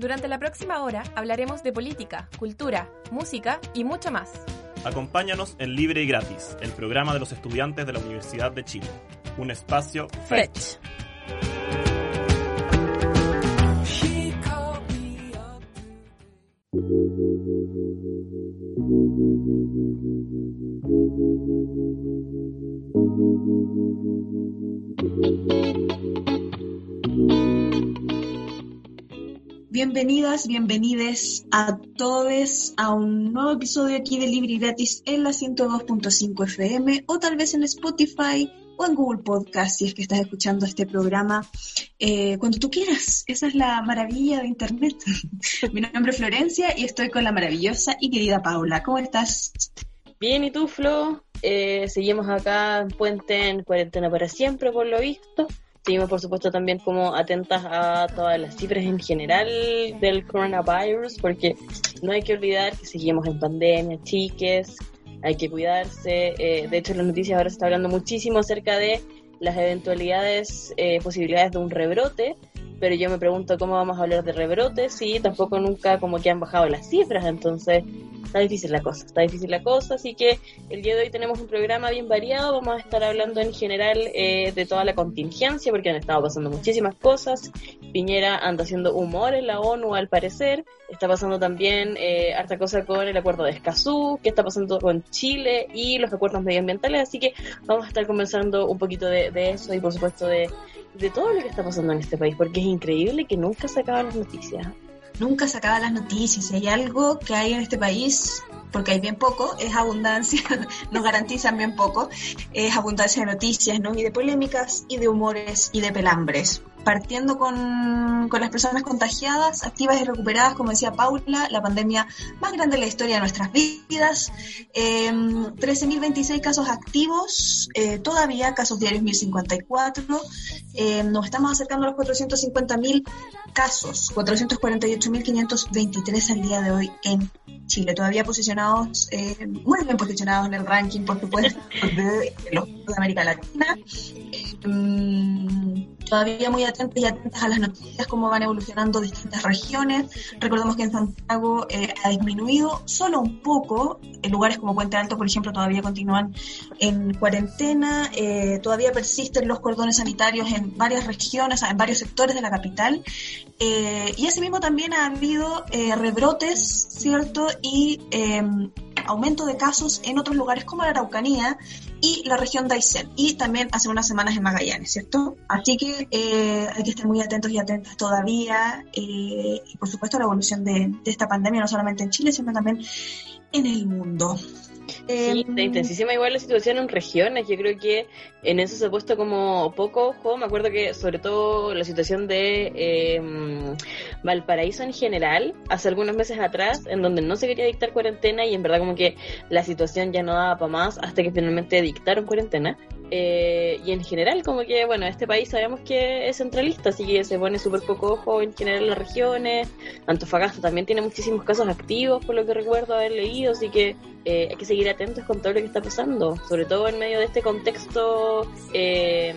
Durante la próxima hora hablaremos de política, cultura, música y mucho más. Acompáñanos en Libre y Gratis, el programa de los estudiantes de la Universidad de Chile. Un espacio Fetch. Bienvenidas, bienvenides a todos a un nuevo episodio aquí de Libre Gratis en la 102.5 FM o tal vez en Spotify o en Google Podcast si es que estás escuchando este programa eh, cuando tú quieras. Esa es la maravilla de Internet. Mi nombre es Florencia y estoy con la maravillosa y querida Paula. ¿Cómo estás? Bien, ¿y tú, Flo? Eh, seguimos acá en Puente en cuarentena para siempre, por lo visto. Seguimos, por supuesto, también como atentas a todas las cifras en general del coronavirus, porque no hay que olvidar que seguimos en pandemia, chiques, hay que cuidarse. Eh, de hecho, en las noticias ahora se está hablando muchísimo acerca de las eventualidades, eh, posibilidades de un rebrote, pero yo me pregunto cómo vamos a hablar de rebrotes si tampoco nunca como que han bajado las cifras, entonces está difícil la cosa, está difícil la cosa, así que el día de hoy tenemos un programa bien variado, vamos a estar hablando en general eh, de toda la contingencia, porque han estado pasando muchísimas cosas, Piñera anda haciendo humor en la ONU al parecer, está pasando también eh, harta cosa con el acuerdo de Escazú, qué está pasando con Chile y los acuerdos medioambientales, así que vamos a estar conversando un poquito de, de eso y por supuesto de, de todo lo que está pasando en este país, porque es increíble que nunca se acaban las noticias. Nunca se acaban las noticias. Si hay algo que hay en este país, porque hay bien poco, es abundancia, nos garantizan bien poco, es abundancia de noticias, ¿no? Y de polémicas, y de humores, y de pelambres. Partiendo con, con las personas contagiadas, activas y recuperadas, como decía Paula, la pandemia más grande de la historia de nuestras vidas. Eh, 13.026 casos activos, eh, todavía casos diarios 1.054. Eh, nos estamos acercando a los 450.000 casos, 448.523 al día de hoy en Chile, todavía posicionados, eh, muy bien posicionados en el ranking, por supuesto, de los de América Latina. Eh, mm, todavía muy atentos y atentas a las noticias, cómo van evolucionando distintas regiones. Recordemos que en Santiago eh, ha disminuido solo un poco. En lugares como Puente Alto, por ejemplo, todavía continúan en cuarentena. Eh, todavía persisten los cordones sanitarios en varias regiones, en varios sectores de la capital. Eh, y asimismo también ha habido eh, rebrotes, ¿cierto? Y eh, aumento de casos en otros lugares como la Araucanía y la región de Aysén. Y también hace unas semanas en Magallanes, ¿cierto? Así que eh, hay que estar muy atentos y atentas todavía. eh, y por supuesto la evolución de, de esta pandemia, no solamente en Chile, sino también en el mundo. Sí, Em, está intensísima igual la situación en regiones. Yo creo que en eso se ha puesto como poco ojo. Me acuerdo que sobre todo la situación de eh, Valparaíso en general, hace algunos meses atrás, en donde no se quería dictar cuarentena y en verdad como que la situación ya no daba para más hasta que finalmente dictaron cuarentena. Eh, y en general, como que, bueno, este país sabemos que es centralista, así que se pone súper poco ojo en general en las regiones. Antofagasta también tiene muchísimos casos activos, por lo que recuerdo haber leído, así que eh, hay que seguir atentos con todo lo que está pasando, sobre todo en medio de este contexto eh,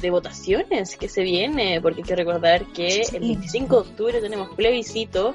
de votaciones que se viene, porque hay que recordar que el 25 de octubre tenemos plebiscito.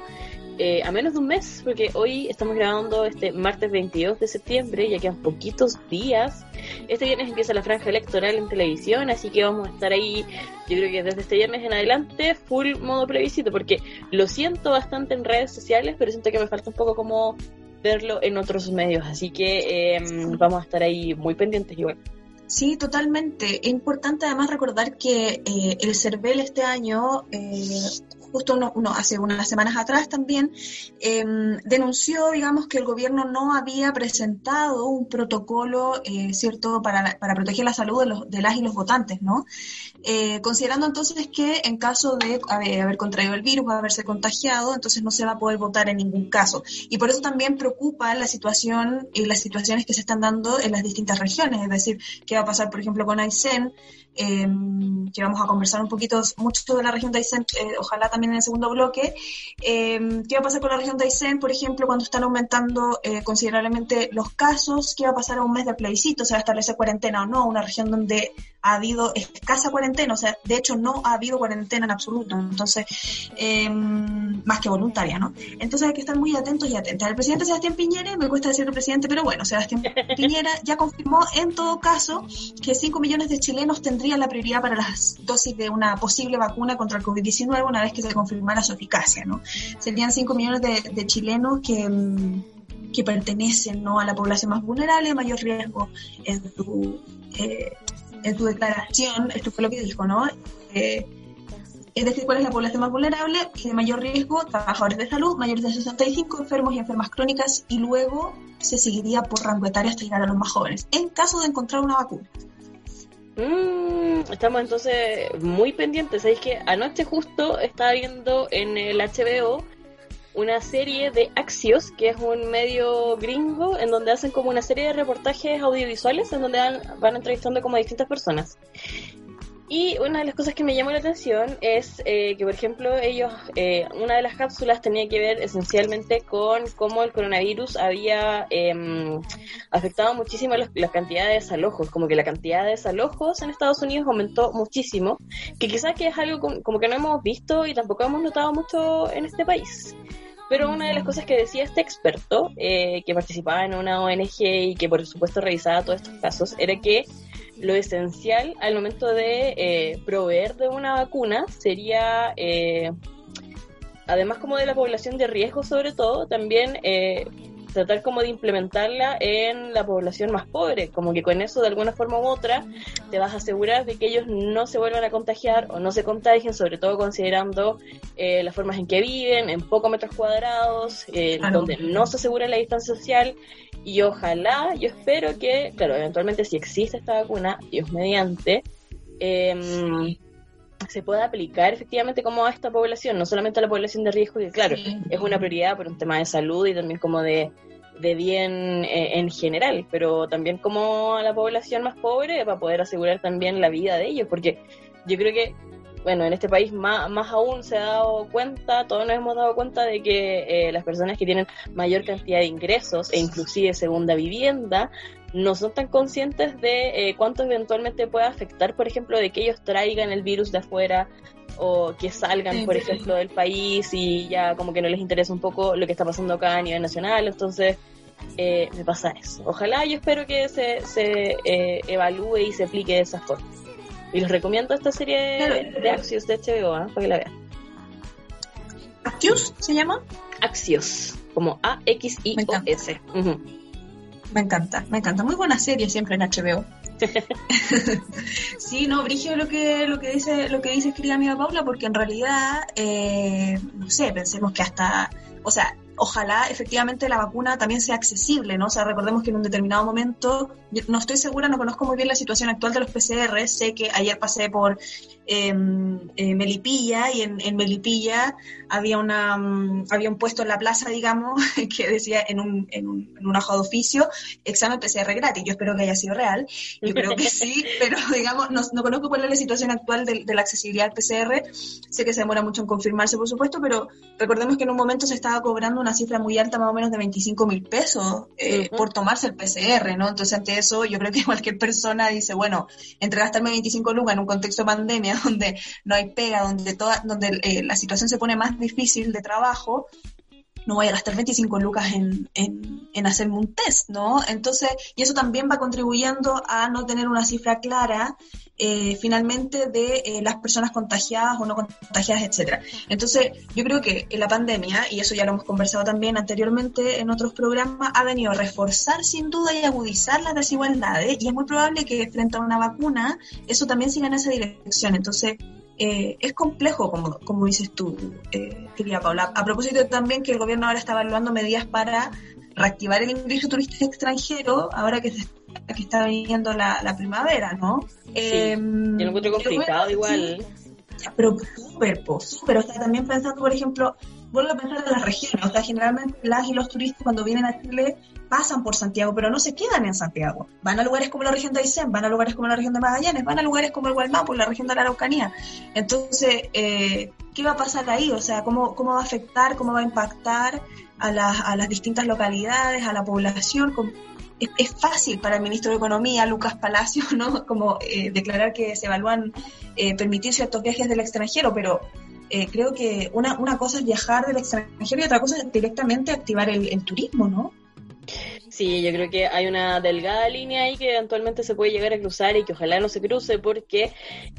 Eh, a menos de un mes, porque hoy estamos grabando este martes 22 de septiembre, ya quedan poquitos días. Este viernes empieza la franja electoral en televisión, así que vamos a estar ahí, yo creo que desde este viernes en adelante, full modo plebiscito, porque lo siento bastante en redes sociales, pero siento que me falta un poco como verlo en otros medios, así que eh, vamos a estar ahí muy pendientes igual. Sí, totalmente. Es importante además recordar que eh, el CERVEL este año, eh, justo hace unas semanas atrás también, em, denunció, digamos, que el gobierno no había presentado un protocolo, eh, ¿cierto?, para, para, proteger la salud de, los, de las y los votantes, ¿no? Eh, considerando entonces que en caso de haber, contraído el virus, haberse contagiado, entonces no se va a poder votar en ningún caso. Y por eso también preocupa la situación y las situaciones que se están dando en las distintas regiones, es decir, qué va a pasar, por ejemplo, con Aysén, eh, que vamos a conversar un poquito mucho de la región de Aysén, eh, ojalá también en el segundo bloque. Eh, ¿Qué va a pasar con la región de Aysén, por ejemplo, cuando están aumentando eh, considerablemente los casos? ¿Qué va a pasar a un mes de plebiscito? ¿Se va a establecer cuarentena o no? Una región donde ha habido escasa cuarentena, o sea, de hecho no ha habido cuarentena en absoluto, entonces, más que voluntaria, ¿no? Entonces hay que estar muy atentos y atentas. El presidente Sebastián Piñera, me cuesta decir el presidente, pero bueno, Sebastián Piñera ya confirmó en todo caso que 5 millones de chilenos tendrían la prioridad para las dosis de una posible vacuna contra el COVID-19 una vez que se confirmara su eficacia, ¿no? Serían 5 millones de, chilenos que, mm, que pertenecen ¿no? a la población más vulnerable, mayor riesgo en su, eh, en su declaración, esto fue lo que dijo, ¿no? Eh, es decir, cuál es la población más vulnerable de mayor riesgo, trabajadores de salud, mayores de 65, enfermos y enfermas crónicas, y luego se seguiría por rango etario hasta llegar a los más jóvenes, en caso de encontrar una vacuna. Mm, estamos entonces muy pendientes. Sabéis que anoche justo estaba viendo en el HBO una serie de Axios, que es un medio gringo, en donde hacen como una serie de reportajes audiovisuales en donde van, van entrevistando como a distintas personas. Y una de las cosas que me llamó la atención es eh, que, por ejemplo, ellos, eh, una de las cápsulas tenía que ver esencialmente con cómo el coronavirus había em, afectado muchísimo la cantidad de desalojos, como que la cantidad de desalojos en Estados Unidos aumentó muchísimo, que quizás que es algo como, que no hemos visto y tampoco hemos notado mucho en este país. Pero una de las cosas que decía este experto, eh, que participaba en una ONG y que por supuesto revisaba todos estos casos, era que lo esencial al momento de eh, proveer de una vacuna sería, eh, además como de la población de riesgo sobre todo, también eh, tratar como de implementarla en la población más pobre, como que con eso de alguna forma u otra te vas a asegurar de que ellos no se vuelvan a contagiar o no se contagien, sobre todo considerando eh, las formas en que viven, en pocos metros cuadrados, eh, donde no se asegura la distancia social y ojalá, yo espero que, claro, eventualmente si existe esta vacuna, Dios mediante, eh, se pueda aplicar efectivamente como a esta población, no solamente a la población de riesgo, que claro, es una prioridad por un tema de salud y también como de, de bien eh, en general, pero también como a la población más pobre para poder asegurar también la vida de ellos, porque yo creo que, bueno, en este país más, más aún se ha dado cuenta, todos nos hemos dado cuenta de que eh, las personas que tienen mayor cantidad de ingresos e inclusive segunda vivienda no son tan conscientes de eh, cuánto eventualmente puede afectar, por ejemplo, de que ellos traigan el virus de afuera o que salgan, por ejemplo, del país y ya como que no les interesa un poco lo que está pasando acá a nivel nacional. Entonces, eh, me pasa eso. Ojalá yo espero que se, se eh, evalúe y se aplique de esa forma. Y les recomiendo esta serie de Axios de HBO, ¿eh? para que la vean. ¿Axios se llama? Axios, como A-X-I-O-S. Me encanta, me encanta. Muy buena serie siempre en HBO. sí, no, Brigio lo que lo que dice lo que dice querida amiga Paula, porque en realidad, eh, no sé, pensemos que hasta, o sea, ojalá efectivamente la vacuna también sea accesible, ¿no? O sea, recordemos que en un determinado momento, no estoy segura, no conozco muy bien la situación actual de los PCR, sé que ayer pasé por em, eh, Melipilla y en, Melipilla había una mm, había un puesto en la plaza, digamos, que decía en un, en un, en de oficio, examen PCR gratis. Yo espero que haya sido real, yo creo que sí, pero digamos, no, no, conozco cuál es la situación actual de, de la accesibilidad al PCR, sé que se demora mucho en confirmarse, por supuesto, pero recordemos que en un momento se estaba cobrando una cifra muy alta, más o menos de 25 mil pesos, eh, por tomarse el PCR, ¿no? Entonces, ante eso, yo creo que cualquier persona dice, bueno, entre gastarme 25 lucas en un contexto de pandemia, donde no hay pega, donde, toda, donde eh, la situación se pone más difícil de trabajo, no voy a gastar 25 lucas en, en, en, hacerme un test, ¿no? Entonces, y eso también va contribuyendo a no tener una cifra clara eh, finalmente de eh, las personas contagiadas o no contagiadas, etcétera. Entonces, yo creo que la pandemia, y eso ya lo hemos conversado también anteriormente en otros programas, ha venido a reforzar sin duda y agudizar las desigualdades, y es muy probable que frente a una vacuna eso también siga en esa dirección. Entonces, eh, es complejo, como, como dices tú, eh, querida Paula. A propósito también que el gobierno ahora está evaluando medidas para reactivar el ingreso turista extranjero, ahora que, se, que está viniendo la, primavera, ¿no? Sí, eh, yo lo encuentro complicado igual. pero súper, súper. O sea, también pensando, por ejemplo, vuelvo a pensar en las regiones. O sea, generalmente las y los turistas cuando vienen a Chile pasan por Santiago, pero no se quedan en Santiago. Van a lugares como la región de Aysén, van a lugares como la región de Magallanes, van a lugares como el Gualmapu, la región de la Araucanía. Entonces, eh, ¿qué va a pasar ahí? O sea, ¿cómo, ¿cómo va a afectar, cómo va a impactar a las, a las distintas localidades, a la población? Es, fácil para el ministro de Economía, Lucas Palacio, ¿no? Como eh, declarar que se evalúan eh, permitir ciertos viajes del extranjero, pero eh, creo que una, una cosa es viajar del extranjero y otra cosa es directamente activar el, el turismo, ¿no? Sí, yo creo que hay una delgada línea ahí que eventualmente se puede llegar a cruzar y que ojalá no se cruce porque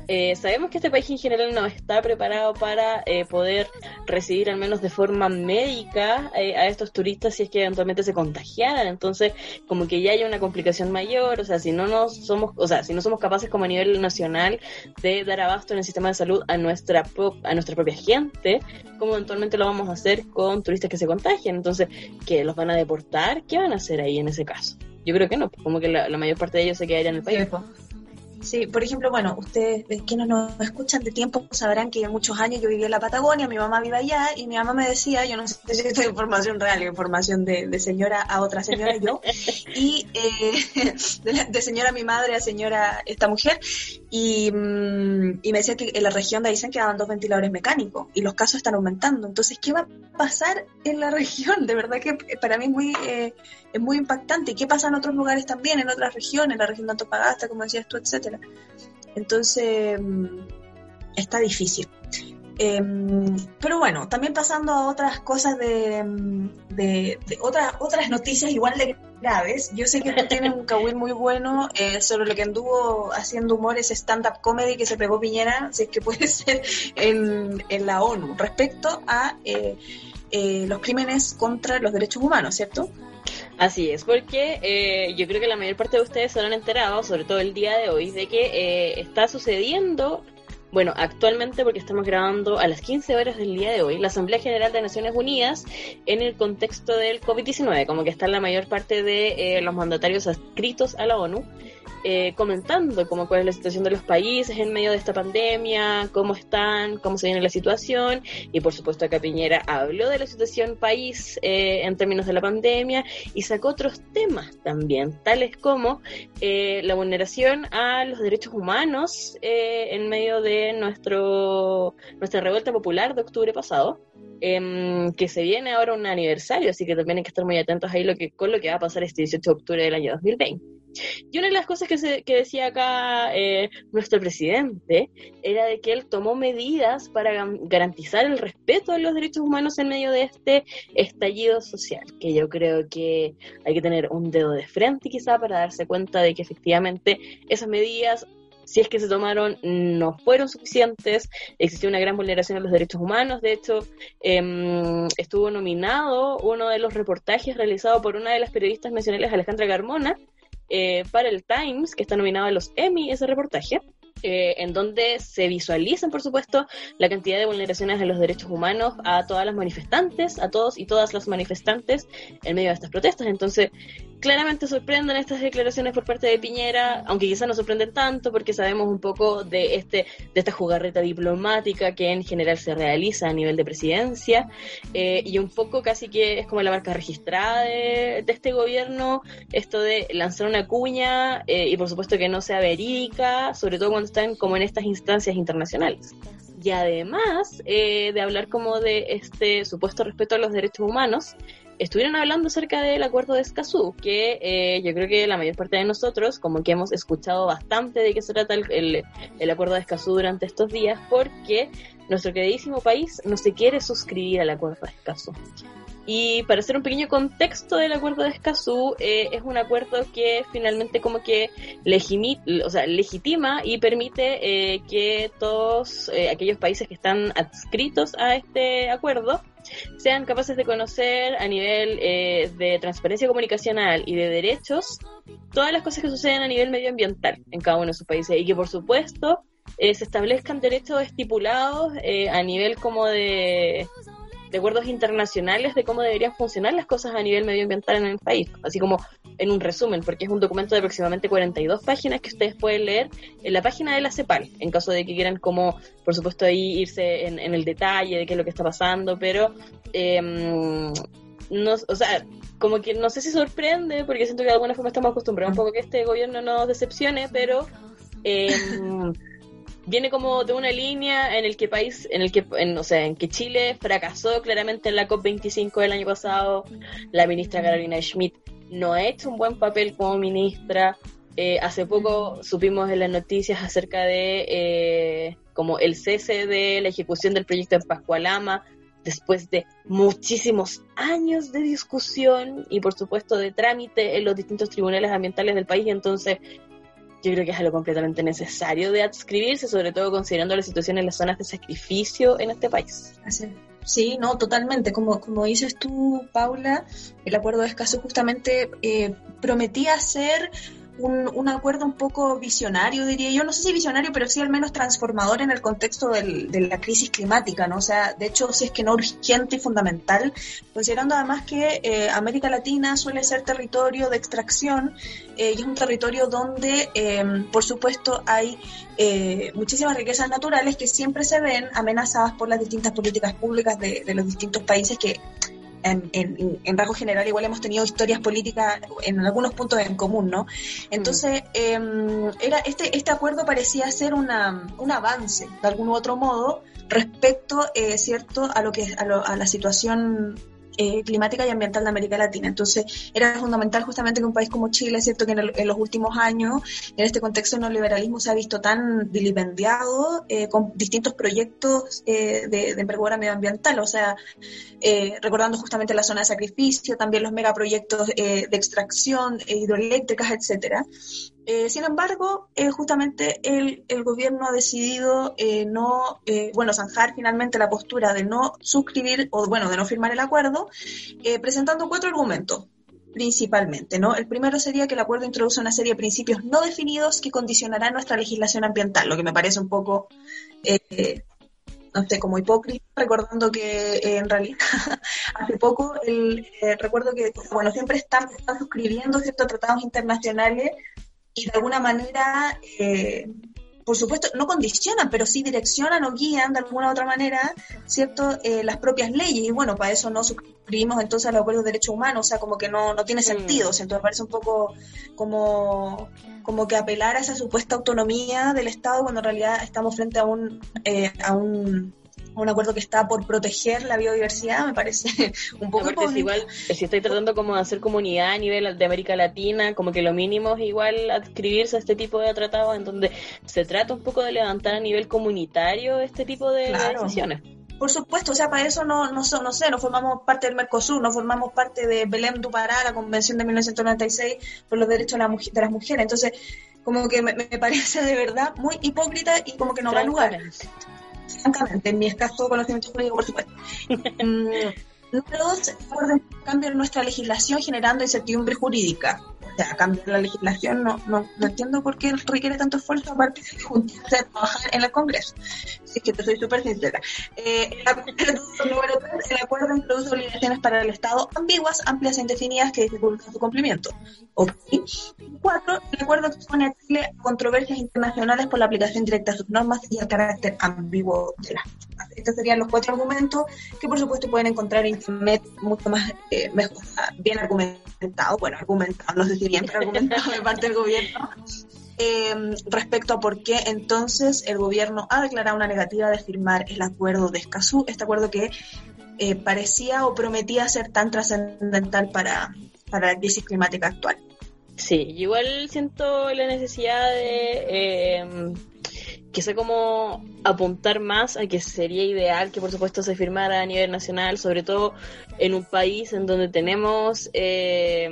eh, sabemos que este país en general no está preparado para eh, poder recibir al menos de forma médica eh, a estos turistas si es que eventualmente se contagiaran. Entonces, como que ya hay una complicación mayor, o sea, si no nos somos, o sea, si no somos capaces como a nivel nacional de dar abasto en el sistema de salud a nuestra a nuestra propia gente, ¿cómo eventualmente lo vamos a hacer con turistas que se contagian? Entonces, ¿qué los van a deportar? ¿Qué van a hacer ahí? en ese caso. Yo creo que no, como que la, mayor parte de ellos se quedarían en el país. Sí, por ejemplo, bueno, ustedes que no nos escuchan de tiempo sabrán que muchos años yo viví en la Patagonia, mi mamá vive allá y mi mamá me decía, yo no sé si esto es información real, información de, señora a otra señora yo, y eh, de, señora a mi madre a señora esta mujer, y, mm, me decía que en la región de Aysén quedaban dos ventiladores mecánicos y los casos están aumentando. Entonces, ¿qué va a pasar en la región? De verdad que para mí es muy, eh, es muy impactante. ¿Y qué pasa en otros lugares también, en otras regiones, en la región de Antofagasta, como decías tú, etcétera? Entonces, mm, está difícil. Em, pero bueno, también pasando a otras cosas de, mm, de, otras otras noticias igual de graves. Yo sé que tú tienes un kawil muy bueno eh, sobre lo que anduvo haciendo humor ese stand-up comedy que se pegó Piñera, si es que puede ser, en, en la ONU, respecto a eh, eh, los crímenes contra los derechos humanos, ¿cierto? Así es, porque eh, yo creo que la mayor parte de ustedes se han enterado, sobre todo el día de hoy, de que eh, está sucediendo, bueno, actualmente porque estamos grabando a las 15 horas del día de hoy, la Asamblea General de Naciones Unidas en el contexto del COVID-19, como que está la mayor parte de eh, los mandatarios adscritos a la ONU eh, comentando cómo cuál es la situación de los países en medio de esta pandemia, cómo están, cómo se viene la situación, y por supuesto acá Piñera habló de la situación país eh, en términos de la pandemia y sacó otros temas también, tales como eh, la vulneración a los derechos humanos en medio de nuestro nuestra revuelta popular de octubre pasado. Em, que se viene ahora un aniversario, así que también hay que estar muy atentos ahí lo que, con lo que va a pasar este 18 de octubre del año 2020. Y una de las cosas que, se, que decía acá eh, nuestro presidente era de que él tomó medidas para garantizar el respeto de los derechos humanos en medio de este estallido social, que yo creo que hay que tener un dedo de frente quizá para darse cuenta de que efectivamente esas medidas si es que se tomaron, no fueron suficientes, existió una gran vulneración de los derechos humanos, de hecho, em, estuvo nominado uno de los reportajes realizado por una de las periodistas nacionales, Alejandra Carmona, eh, para el Times, que está nominado a los Emmy, ese reportaje. Eh, en donde se visualizan, por supuesto, la cantidad de vulneraciones de los derechos humanos a todas las manifestantes, a todos y todas las manifestantes en medio de estas protestas. Entonces, claramente sorprenden estas declaraciones por parte de Piñera, aunque quizás no sorprenden tanto porque sabemos un poco de este de esta jugarreta diplomática que en general se realiza a nivel de presidencia eh, y un poco casi que es como la marca registrada de, este gobierno, esto de lanzar una cuña eh, y por supuesto que no sea verídica, sobre todo cuando están como en estas instancias internacionales. Y además eh, de hablar como de este supuesto respeto a los derechos humanos, estuvieron hablando acerca del acuerdo de Escazú, que eh, yo creo que la mayor parte de nosotros, como que hemos escuchado bastante de qué se trata el, el, acuerdo de Escazú durante estos días, porque nuestro queridísimo país no se quiere suscribir al acuerdo de Escazú. Y para hacer un pequeño contexto del acuerdo de Escazú, eh, es un acuerdo que finalmente como que o sea, legitima y permite eh, que todos aquellos países que están adscritos a este acuerdo sean capaces de conocer a nivel eh, de transparencia comunicacional y de derechos todas las cosas que suceden a nivel medioambiental en cada uno de sus países y que por supuesto eh, se establezcan derechos estipulados eh, a nivel como de, de acuerdos internacionales de cómo deberían funcionar las cosas a nivel medioambiental en el país, así como en un resumen, porque es un documento de aproximadamente 42 páginas que ustedes pueden leer en la página de la CEPAL, en caso de que quieran como, por supuesto, ahí irse en, el detalle de qué es lo que está pasando, pero, em, no, o sea, como que no sé si sorprende, porque siento que de alguna forma estamos acostumbrados un poco que este gobierno nos decepcione, pero... Eh, viene como de una línea en el que país, en el que, en, o sea, en que Chile fracasó claramente en la COP25 del año pasado. La ministra Carolina Schmidt no ha hecho un buen papel como ministra. Eh, hace poco supimos en las noticias acerca de eh, como el cese de la ejecución del proyecto en Pascualama después de muchísimos años de discusión y por supuesto de trámite en los distintos tribunales ambientales del país. Entonces, yo creo que es algo completamente necesario de adscribirse, sobre todo considerando la situación en las zonas de sacrificio en este país. Sí, no, totalmente. Como, como dices tú, Paula, el acuerdo de escaso justamente eh, prometía ser un, un, acuerdo un poco visionario, diría yo, no sé si visionario, pero sí al menos transformador en el contexto del, de la crisis climática, ¿no? O sea, de hecho, si es que no urgente y fundamental, considerando además que eh, América Latina suele ser territorio de extracción eh, y es un territorio donde, em, por supuesto, hay eh, muchísimas riquezas naturales que siempre se ven amenazadas por las distintas políticas públicas de los distintos países que en, en, rasgo general igual hemos tenido historias políticas en algunos puntos en común, ¿no? Entonces, em, era este, este acuerdo parecía ser una, un avance, de algún u otro modo, respecto, eh, ¿cierto?, a, lo que, a, a la situación eh, climática y ambiental de América Latina. Entonces, era fundamental justamente que un país como Chile, cierto que en, los últimos años, en este contexto el neoliberalismo se ha visto tan dilipendiado eh, con distintos proyectos eh, de, de, envergadura medioambiental, o sea, recordando justamente la zona de sacrificio, también los megaproyectos de extracción hidroeléctricas, etcétera. Eh, sin embargo, eh, justamente el, el, gobierno ha decidido eh, no, bueno, zanjar finalmente la postura de no suscribir o, bueno, de no firmar el acuerdo, presentando cuatro argumentos principalmente, ¿no? El primero sería que el acuerdo introduce una serie de principios no definidos que condicionarán nuestra legislación ambiental, lo que me parece un poco, no sé, como hipócrita, recordando que en realidad hace poco el, recuerdo que, bueno, siempre están suscribiendo ciertos tratados internacionales y de alguna manera, eh, por supuesto, no condicionan, pero sí direccionan o guían de alguna u otra manera, ¿cierto?, eh, las propias leyes. Y bueno, para eso no suscribimos entonces a los acuerdos de derechos humanos, o sea, como que no, no tiene mm. sentido. Sea, entonces parece un poco como, como que apelar a esa supuesta autonomía del Estado cuando en realidad estamos frente a un, eh, a un un acuerdo que está por proteger la biodiversidad, me parece un poco... igual, si estoy tratando como de hacer comunidad a nivel de América Latina, como que lo mínimo es igual adscribirse a este tipo de tratados en donde se trata un poco de levantar a nivel comunitario este tipo de, decisiones. Por supuesto, o sea, para eso no, no, no sé, no formamos parte del Mercosur, no formamos parte de Belém do Pará, la Convención de 1996 por los derechos de, la, de las mujeres. Entonces, como que me, parece de verdad muy hipócrita y como que no va a lugar francamente, en mi escaso conocimiento jurídico, por supuesto. Número dos, cambio en nuestra legislación generando incertidumbre jurídica. Sea, cambiar la legislación no, no, no entiendo por qué requiere tanto esfuerzo aparte de trabajar en el Congreso. Así que te soy súper sincera. Eh, el, acuerdo, número tres, el acuerdo introduce obligaciones para el Estado ambiguas, amplias e indefinidas que dificultan su cumplimiento. Okay. Cuatro, el acuerdo expone a Chile a controversias internacionales por la aplicación directa de sus normas y el carácter ambiguo de las normas. Estos serían los cuatro argumentos que, por supuesto, pueden encontrar en Internet mucho más eh, mejor, bien argumentados, bueno, argumentados, no sé si bien, pero argumentados de parte del gobierno. Eh, respecto a por qué entonces el gobierno ha declarado una negativa de firmar el acuerdo de Escazú, este acuerdo que eh, parecía o prometía ser tan trascendental para, para la crisis climática actual. Sí, igual siento la necesidad de eh, que sea como apuntar más a que sería ideal que por supuesto se firmara a nivel nacional, sobre todo en un país en donde tenemos eh,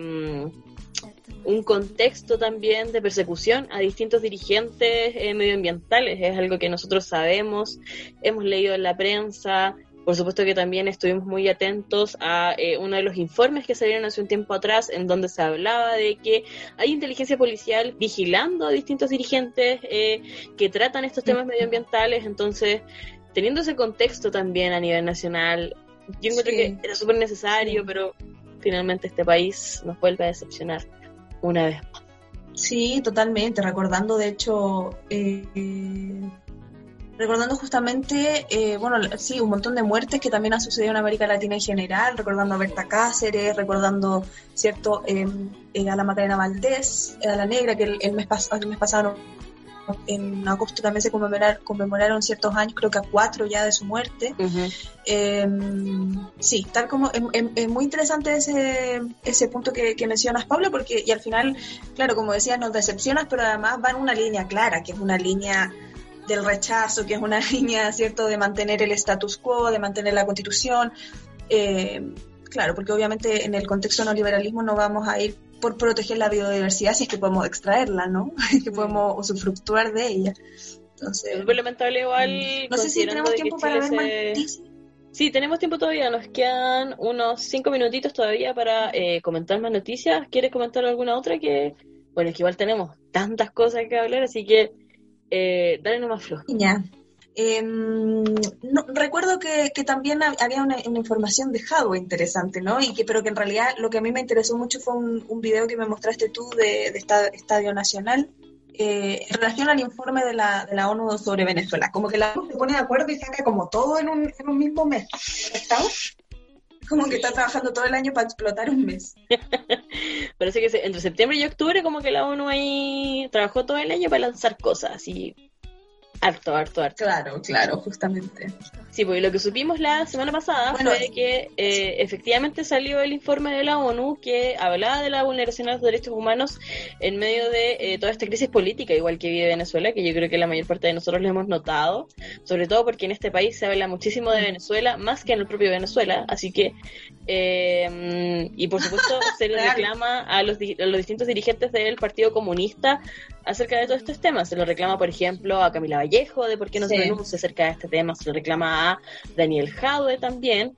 un contexto también de persecución a distintos dirigentes eh, medioambientales. Es algo que nosotros sabemos, hemos leído en la prensa, Por supuesto que también estuvimos muy atentos a eh, uno de los informes que salieron hace un tiempo atrás en donde se hablaba de que hay inteligencia policial vigilando a distintos dirigentes eh, que tratan estos temas medioambientales. Entonces, teniendo ese contexto también a nivel nacional, yo encuentro que era súper necesario, pero finalmente este país nos vuelve a decepcionar una vez. Sí, totalmente, recordando de hecho... Eh, recordando justamente, eh, bueno, sí, un montón de muertes que también han sucedido en América Latina en general, recordando a Berta Cáceres, recordando, ¿cierto?, em, eh, a la Macarena Valdés, a la Negra, que el, mes, el mes pasado, en agosto también se conmemorar, conmemoraron ciertos años, creo que a cuatro ya de su muerte. Em, sí, tal como es, muy interesante ese, ese punto que, que, mencionas, Pablo, porque y al final, claro, como decías, nos decepcionas, pero además va en una línea clara, que es una línea del rechazo, que es una línea, ¿cierto?, de mantener el status quo, de mantener la constitución. Eh, claro, porque obviamente en el contexto neoliberalismo no vamos a ir por proteger la biodiversidad si es que podemos extraerla, ¿no? que podemos usufructuar de ella. Entonces, es muy lamentable igual. Mm, no sé si tenemos tiempo para ver más noticias. Sí, tenemos tiempo todavía, nos quedan unos cinco minutitos todavía para eh, comentar más noticias. ¿Quieres comentar alguna otra? Que, bueno, es que igual tenemos tantas cosas que hablar, así que eh, dale nomás flojo. Ya. Em, recuerdo que, también había una, información de Hadwe interesante, ¿no? Y que, pero que en realidad lo que a mí me interesó mucho fue un, un video que me mostraste tú de, Estadio Nacional eh, en relación al informe de la, de la, ONU sobre Venezuela. Como que la ONU se pone de acuerdo y saca como todo en un, en un mismo mes. ¿Estamos? Como que está trabajando todo el año para explotar un mes. Parece que entre septiembre y octubre como que la ONU ahí trabajó todo el año para lanzar cosas y Harto, harto, harto. Claro, claro, justamente. Sí, porque lo que supimos la semana pasada fue que eh, efectivamente salió el informe de la ONU que hablaba de la vulneración de los derechos humanos en medio de eh, toda esta crisis política, igual que vive Venezuela, que yo creo que la mayor parte de nosotros lo hemos notado, sobre todo porque en este país se habla muchísimo de Venezuela, más que en el propio Venezuela, así que, eh, y por supuesto se le reclama a los, a los distintos dirigentes del Partido Comunista acerca de todos estos temas. Se lo reclama, por ejemplo, a Camila Vallejo de por qué no se denuncia acerca de este tema. Se lo reclama a Daniel Jaude también.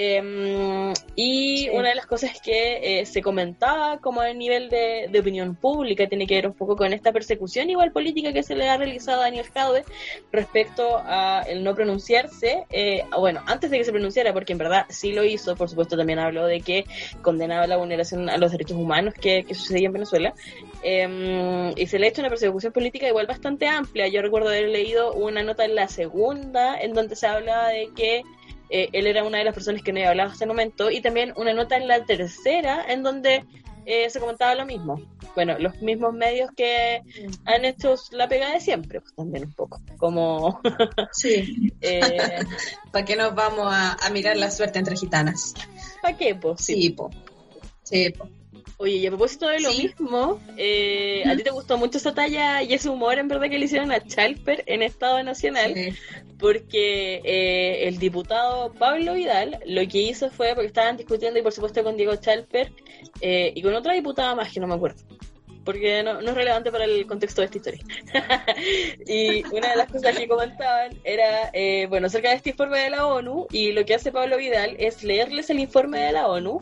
Em, y una de las cosas que eh, se comentaba como a nivel de, opinión pública tiene que ver un poco con esta persecución igual política que se le ha realizado a Daniel Jaude respecto a el no pronunciarse, eh, bueno, antes de que se pronunciara, porque en verdad sí lo hizo, por supuesto también habló de que condenaba la vulneración a los derechos humanos que, que sucedía en Venezuela, em, y se le ha hecho una persecución política igual bastante amplia. Yo recuerdo haber leído una nota en la segunda en donde se hablaba de que eh, él era una de las personas que no había hablado hasta el momento, y también una nota en la tercera en donde eh, se comentaba lo mismo. Bueno, los mismos medios que han hecho la pega de siempre, pues también un poco, como... sí. eh, ¿Para qué nos vamos a, mirar la suerte entre gitanas? ¿Para qué, pues? Sí, po. Sí, po. Oye, y a propósito de lo mismo, eh, ¿a ti te gustó mucho esa talla y ese humor en verdad que le hicieron a Chalper en Estado Nacional? Porque eh, el diputado Pablo Vidal lo que hizo fue, porque estaban discutiendo y por supuesto con Diego Chalper eh, y con otra diputada más que no me acuerdo porque no, no, es relevante para el contexto de esta historia. y una de las cosas que comentaban era, bueno, acerca de este informe de la ONU, y lo que hace Pablo Vidal es leerles el informe de la ONU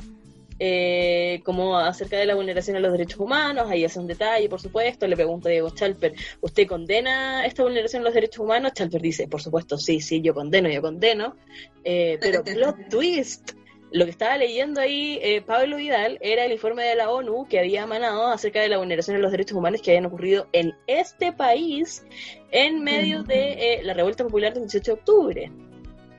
eh, como acerca de la vulneración de los derechos humanos, ahí hace un detalle, por supuesto, le pregunta a Diego Chalper, ¿usted condena esta vulneración de los derechos humanos? Chalper dice, por supuesto, sí, sí, yo condeno, yo condeno, eh, pero plot twist, lo que estaba leyendo ahí eh, Pablo Vidal era el informe de la ONU que había emanado acerca de la vulneración de los derechos humanos que habían ocurrido en este país en medio de la revuelta popular del 18 de octubre.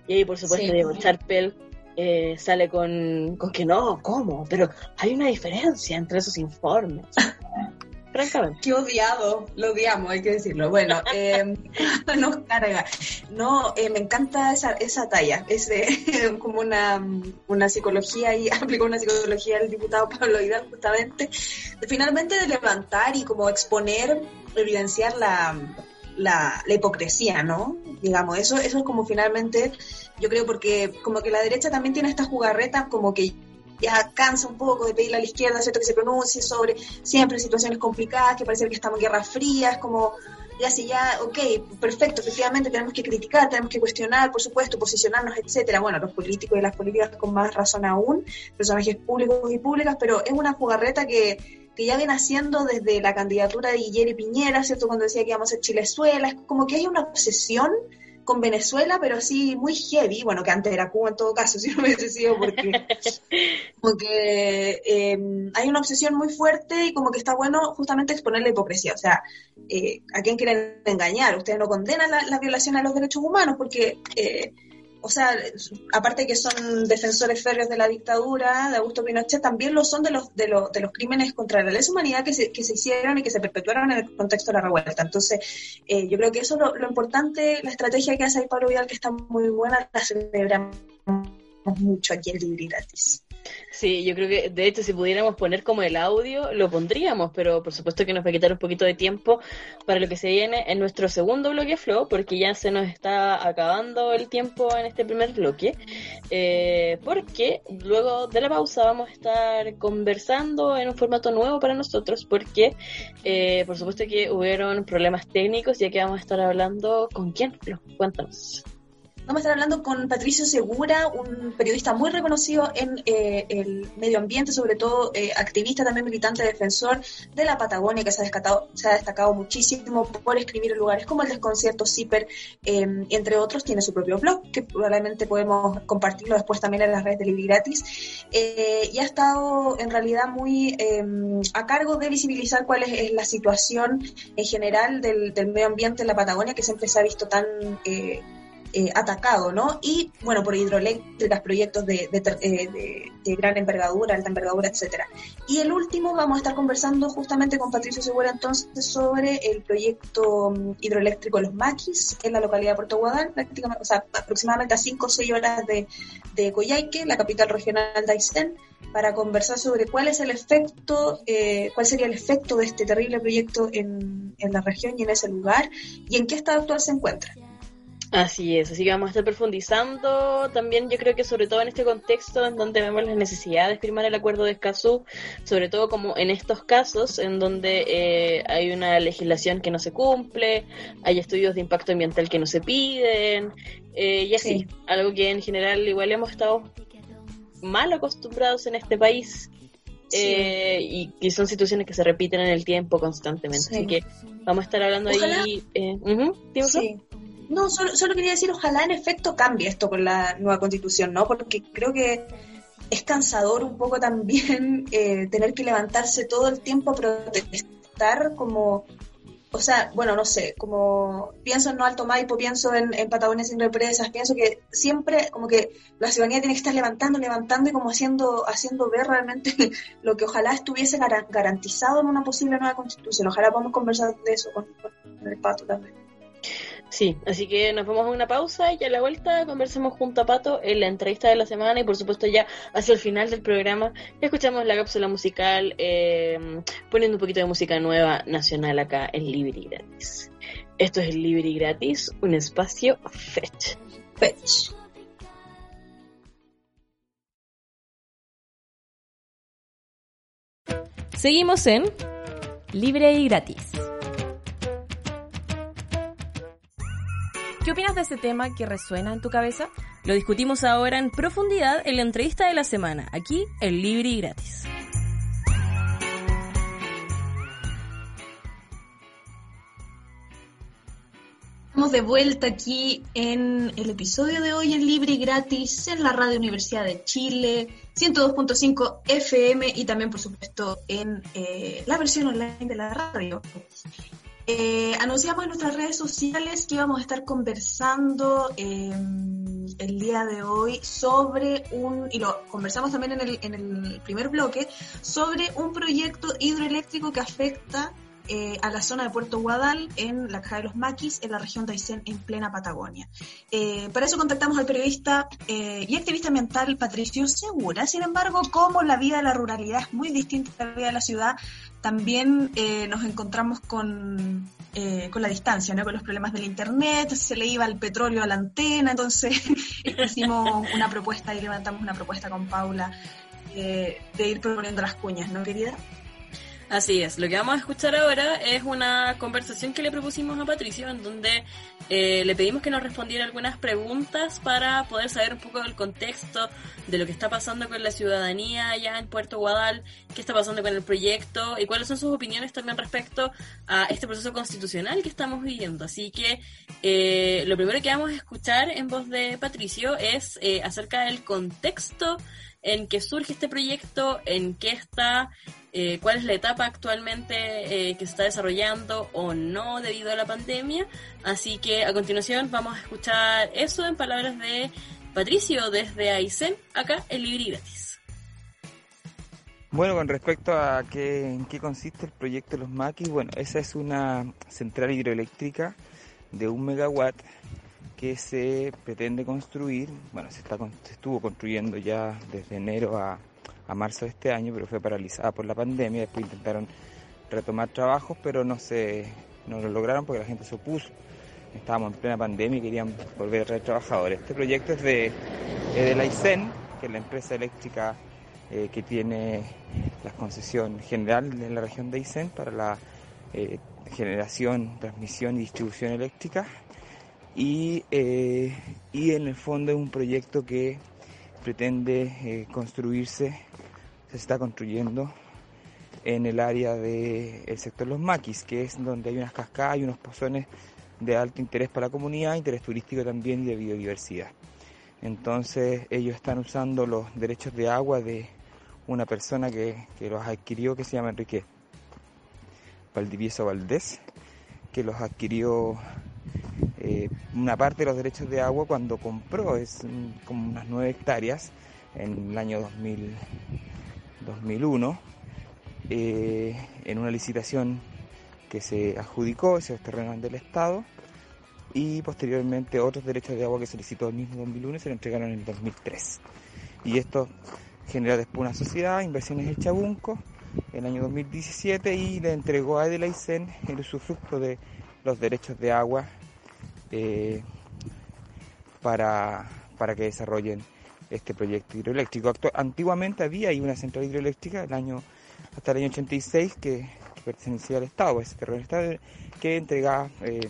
Y ahí, por supuesto, Diego Chalper eh, sale con, con que no, ¿cómo? Pero hay una diferencia entre esos informes. Francamente. Qué odiado, lo odiamos, hay que decirlo. Bueno, eh, nos carga. No, eh, me encanta esa, esa talla, es como una, una psicología y aplicó una psicología el diputado Pablo Vidal justamente, finalmente de levantar y como exponer, evidenciar la, la, la hipocresía, ¿no? Digamos, eso, eso es como finalmente yo creo porque como que la derecha también tiene estas jugarretas como que ya cansa un poco de pedirle a la izquierda, ¿cierto? Que se pronuncie sobre siempre situaciones complicadas, que parece que estamos en guerra fría, es como ya si ya, ok, perfecto, efectivamente tenemos que criticar, tenemos que cuestionar, por supuesto, posicionarnos, etcétera. Bueno, los políticos y las políticas con más razón aún, personajes públicos y públicas, pero es una jugarreta que, que ya viene haciendo desde la candidatura de Guillermo Piñera, ¿cierto? Cuando decía que íbamos a ser Chilezuela, es como que hay una obsesión con Venezuela, pero sí muy heavy, bueno, que antes era Cuba en todo caso, si no me hubiese sido porque, porque em, hay una obsesión muy fuerte y como que está bueno justamente exponer la hipocresía, o sea, eh, ¿a quién quieren engañar? Ustedes no condenan la, la violación a los derechos humanos porque... Eh, o sea, aparte que son defensores férreos de la dictadura de Augusto Pinochet, también lo son de los, de, los, de los crímenes contra la lesa humanidad que se, que se hicieron y que se perpetuaron en el contexto de la revuelta. Entonces, eh, yo creo que eso es lo, lo, importante, la estrategia que hace ahí Pablo Vidal, que está muy buena, la celebramos mucho aquí en Libre Gratis. Sí, yo creo que de hecho si pudiéramos poner como el audio lo pondríamos, pero por supuesto que nos va a quitar un poquito de tiempo para lo que se viene en nuestro segundo bloque flow, porque ya se nos está acabando el tiempo en este primer bloque, eh, porque luego de la pausa vamos a estar conversando en un formato nuevo para nosotros, porque eh, por supuesto que hubieron problemas técnicos, ya que vamos a estar hablando con quién, Flo, cuéntanos. Vamos a estar hablando con Patricio Segura, un periodista muy reconocido en eh, el medio ambiente, sobre todo eh, activista, también militante, defensor de la Patagonia, que se ha, destacado, muchísimo por escribir en lugares como el Desconcierto, CIPER, eh, entre otros. Tiene su propio blog, que probablemente podemos compartirlo después también en las redes de Libri Gratis. y ha estado en realidad muy a cargo de visibilizar cuál es, la situación en general del, medio ambiente en la Patagonia, que siempre se ha visto tan eh, atacado, ¿no? Y, bueno, por hidroeléctricas, proyectos de, de, eh, de, gran envergadura, alta envergadura, etcétera. Y el último, vamos a estar conversando justamente con Patricio Segura entonces sobre el proyecto mm, hidroeléctrico Los Maquis, en la localidad de Puerto Guadal, prácticamente, o sea, aproximadamente a 5 o 6 horas de, de Coyhaique, la capital regional de Aysén, para conversar sobre cuál es el efecto, eh, cuál sería el efecto de este terrible proyecto en, en la región y en ese lugar, y en qué estado actual se encuentra. Así es, así que vamos a estar profundizando también, yo creo que sobre todo en este contexto en donde vemos la necesidad de firmar el acuerdo de Escazú, sobre todo como en estos casos en donde eh, hay una legislación que no se cumple, hay estudios de impacto ambiental que no se piden, eh, y así, sí. algo que en general igual hemos estado mal acostumbrados en este país. Sí. Eh, y que son situaciones que se repiten en el tiempo constantemente. Sí. Así que vamos a estar hablando Ojalá. ahí. Eh, uh -huh. No, solo, solo, quería decir, ojalá en efecto cambie esto con la nueva constitución, ¿no? Porque creo que es cansador un poco también eh, tener que levantarse todo el tiempo a protestar como, o sea, bueno, no sé, como pienso en No Alto Maipo, pienso en, en Patagonia sin represas, pienso que siempre como que la ciudadanía tiene que estar levantando, levantando y como haciendo, haciendo ver realmente lo que ojalá estuviese garantizado en una posible nueva constitución. Ojalá podamos conversar de eso con, con el Pato también. Sí, así que nos vamos a una pausa y a la vuelta conversemos junto a Pato en la entrevista de la semana y por supuesto ya hacia el final del programa escuchamos la cápsula musical eh, poniendo un poquito de música nueva nacional acá en Libri Gratis. Esto es el Libri Gratis, un espacio Fetch. Fetch. Seguimos en Libre y Gratis. ¿Qué opinas de este tema que resuena en tu cabeza? Lo discutimos ahora en profundidad en la entrevista de la semana, aquí en Libre y Gratis. Estamos de vuelta aquí en el episodio de hoy en Libre y Gratis en la Radio Universidad de Chile, 102.5 FM y también, por supuesto, en eh, la versión online de la radio. Eh, anunciamos en nuestras redes sociales que íbamos a estar conversando eh, el día de hoy sobre un, y lo conversamos también en el, en el primer bloque, sobre un proyecto hidroeléctrico que afecta eh, a la zona de Puerto Guadal, en la Caja de los Maquis, en la región de Aysén, en plena Patagonia. Para eso contactamos al periodista y activista ambiental Patricio Segura. Sin embargo, como la vida de la ruralidad es muy distinta a la vida de la ciudad, también nos encontramos con, con la distancia, ¿no? con los problemas del Internet, se le iba el petróleo a la antena, entonces hicimos una propuesta y levantamos una propuesta con Paula de ir proponiendo las cuñas, ¿no, querida? Así es, lo que vamos a escuchar ahora es una conversación que le propusimos a Patricio en donde eh, le pedimos que nos respondiera algunas preguntas para poder saber un poco del contexto de lo que está pasando con la ciudadanía allá en Puerto Guadal, qué está pasando con el proyecto y cuáles son sus opiniones también respecto a este proceso constitucional que estamos viviendo. Así que eh, lo primero que vamos a escuchar en voz de Patricio es eh, acerca del contexto en qué surge este proyecto, en qué está, eh, cuál es la etapa actualmente eh, que se está desarrollando o no debido a la pandemia. Así que a continuación vamos a escuchar eso en palabras de Patricio desde Aysén, acá en Libre Gratis. Bueno, con respecto a qué, en qué consiste el proyecto los maquis, bueno, esa es una central hidroeléctrica de un megawatt que se pretende construir, bueno, se, está, se estuvo construyendo ya desde enero a, marzo de este año, pero fue paralizada por la pandemia, después intentaron retomar trabajos, pero no se no lo lograron porque la gente se opuso. Estábamos en plena pandemia y querían volver a traer trabajadores. Este proyecto es de, de la ICEN, que es la empresa eléctrica eh, que tiene la concesión general en la región de Aysén para la eh, generación, transmisión y distribución eléctrica y, eh, y en el fondo es un proyecto que pretende eh, construirse, se está construyendo en el área del sector Los Maquis, que es donde hay unas cascadas y unos pozones de alto interés para la comunidad, interés turístico también y de biodiversidad. Entonces ellos están usando los derechos de agua de una persona que, que los adquirió, que se llama Enrique Valdivieso Valdés, que los adquirió eh, una parte de los derechos de agua cuando compró, es como unas 9 hectáreas en el año 2000, 2001, eh, en una licitación que se adjudicó, esos terrenos del Estado, y posteriormente otros derechos de agua que se licitó el mismo 2001 y se le entregaron en el 2003. Y esto genera después una sociedad, Inversiones El Chabunco, en el año 2017 y le entregó a Edelaisen el usufructo de los derechos de agua eh, para, para que desarrollen este proyecto hidroeléctrico. antiguamente había ahí una central hidroeléctrica el año, hasta el año 86 que, pertenecía al Estado, ese terreno que entregaba, eh,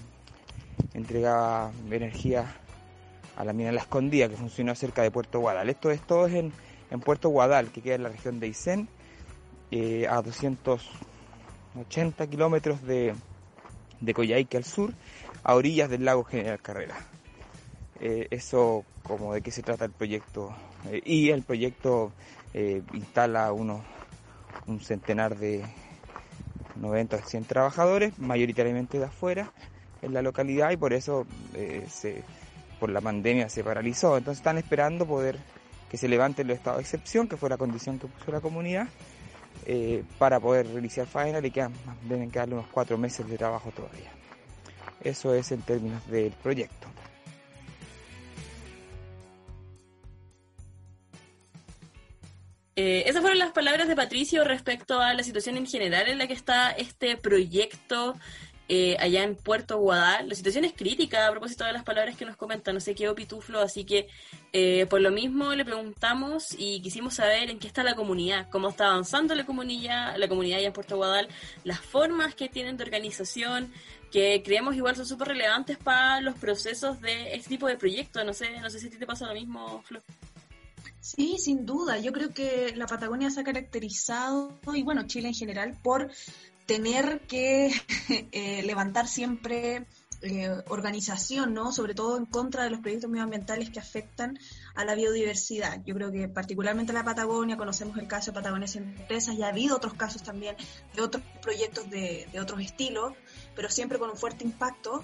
entregaba energía a la mina La Escondida que funcionó cerca de Puerto Guadal. Esto es todo en, en Puerto Guadal, que queda en la región de Aysén, eh, a 280 kilómetros de, de Coyhaique al sur a orillas del lago General Carrera. Eh, eso como de qué se trata el proyecto. Eh, y el proyecto eh, instala unos, un centenar de 90 o 100 trabajadores, mayoritariamente de afuera, en la localidad y por eso se, por la pandemia se paralizó. Entonces están esperando poder que se levante el estado de excepción, que fue la condición que puso la comunidad, para poder realizar faena. Le quedan, deben quedarle unos cuatro meses de trabajo todavía. Eso es en términos del proyecto. Eh, esas fueron las palabras de Patricio respecto a la situación en general en la que está este proyecto eh, allá en Puerto Guadal. La situación es crítica a propósito de las palabras que nos comentan, no sé qué opituflo, así que eh, por lo mismo le preguntamos y quisimos saber en qué está la comunidad, cómo está avanzando la comunidad, la comunidad allá en Puerto Guadal, las formas que tienen de organización, que creemos igual son súper relevantes para los procesos de este tipo de proyectos. No sé, no sé si a ti te pasa lo mismo, Flo. Sí, sin duda. Yo creo que la Patagonia se ha caracterizado, y bueno, Chile en general, por tener que eh, levantar siempre eh, organización, ¿no? Sobre todo en contra de los proyectos medioambientales que afectan a la biodiversidad. Yo creo que particularmente en la Patagonia, conocemos el caso de Patagonia Empresas y ha habido otros casos también de otros proyectos de, de otros estilos, pero siempre con un fuerte impacto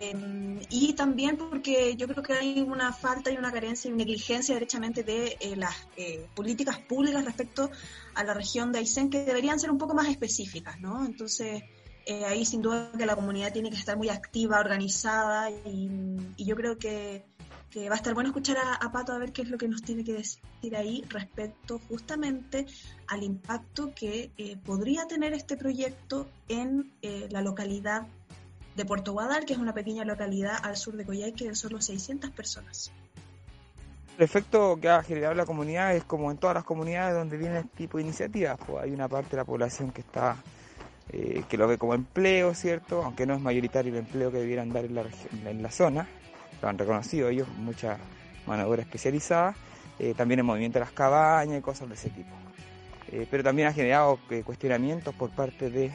Em, y también porque yo creo que hay una falta y una carencia y negligencia derechamente de eh, las eh, políticas públicas respecto a la región de Aysén que deberían ser un poco más específicas, ¿no? Entonces, eh, ahí sin duda que la comunidad tiene que estar muy activa, organizada y, yo creo que, va a estar bueno escuchar a, Pato a ver qué es lo que nos tiene que decir ahí respecto justamente al impacto que podría tener este proyecto en la localidad de Puerto Guadal, que es una pequeña localidad al sur de Coyhaique de solo 600 personas. El efecto que ha generado la comunidad es como en todas las comunidades donde viene este tipo de iniciativas. Pues hay una parte de la población que está eh, que lo ve como empleo, ¿cierto? Aunque no es mayoritario el empleo que debieran dar en la, en la zona, lo han reconocido ellos, mucha mano de especializada, eh, también el movimiento de las cabañas y cosas de ese tipo. Eh, pero también ha generado cuestionamientos por parte de,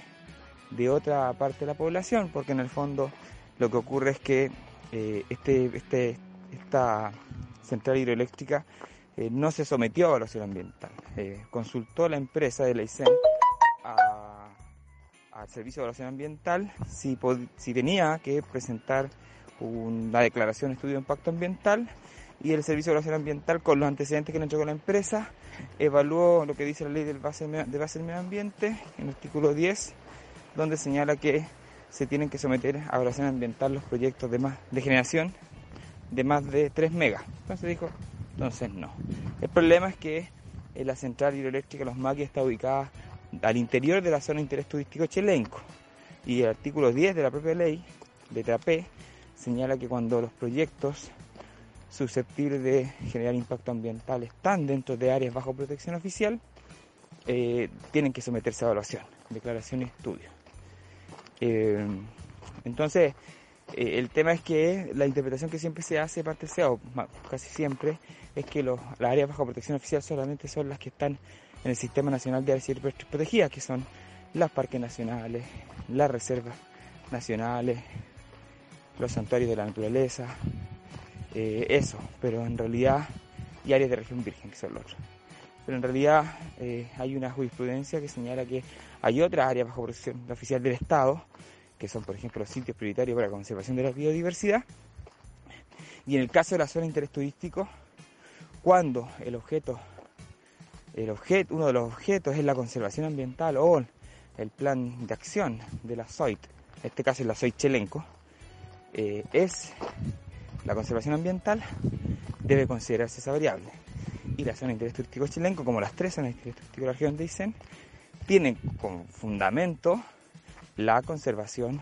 de, otra parte de la población, porque en el fondo lo que ocurre es que este, este, esta central hidroeléctrica no se sometió a evaluación ambiental. consultó la empresa de la al Servicio de Evaluación Ambiental si, si tenía que presentar una declaración de estudio de impacto ambiental y el Servicio de Evaluación Ambiental, con los antecedentes que le entregó la empresa, evaluó lo que dice la ley del base, de base del medio ambiente, en el artículo 10, donde señala que se tienen que someter a evaluación ambiental los proyectos de, más, de generación de más de 3 megas. Entonces dijo, entonces no. El problema es que la central hidroeléctrica Los Maquis está ubicada al interior de la zona de interés turístico chilenco. Y el artículo 10 de la propia ley, letra P, señala que cuando los proyectos susceptibles de generar impacto ambiental están dentro de áreas bajo protección oficial, eh, tienen que someterse a evaluación, declaración y estudio. Eh, entonces, eh, el tema es que la interpretación que siempre se hace parte sea, o casi siempre, es que las áreas bajo protección oficial solamente son las que están en el Sistema Nacional de Áreas Protegidas, que son los parques nacionales, las reservas nacionales, los santuarios de la naturaleza, eh, eso, pero en realidad, y áreas de región virgen, que son los otros. Pero en realidad eh, hay una jurisprudencia que señala que hay otras áreas bajo protección oficial del Estado, que son por ejemplo los sitios prioritarios para la conservación de la biodiversidad, y en el caso de la zona de interés turístico, cuando el objeto el objeto, uno de los objetos es la conservación ambiental o el plan de acción de la SOIT, en este caso es la SOIT Chelenco, eh, es la conservación ambiental, debe considerarse esa variable. Y la zona de interés turístico chilenco, como las tres zonas de interés turístico de la región de Isen, tienen como fundamento la conservación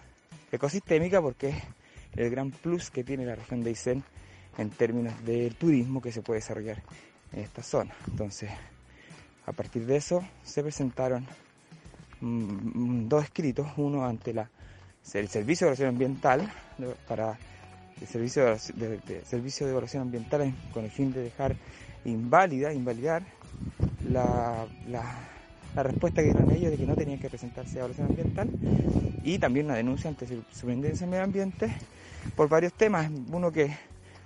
ecosistémica porque es el gran plus que tiene la región de Isen en términos del turismo que se puede desarrollar en esta zona. Entonces, a partir de eso se presentaron mm, mm, dos escritos, uno ante la, el Servicio de Evaluación Ambiental para el Servicio de, Servicio de Evaluación Ambiental con el fin de dejar inválida, invalidar la, la, respuesta que dieron ellos de que no tenían que presentarse a evaluación ambiental y también una denuncia ante la Superintendencia de Medio Ambiente por varios temas. Uno que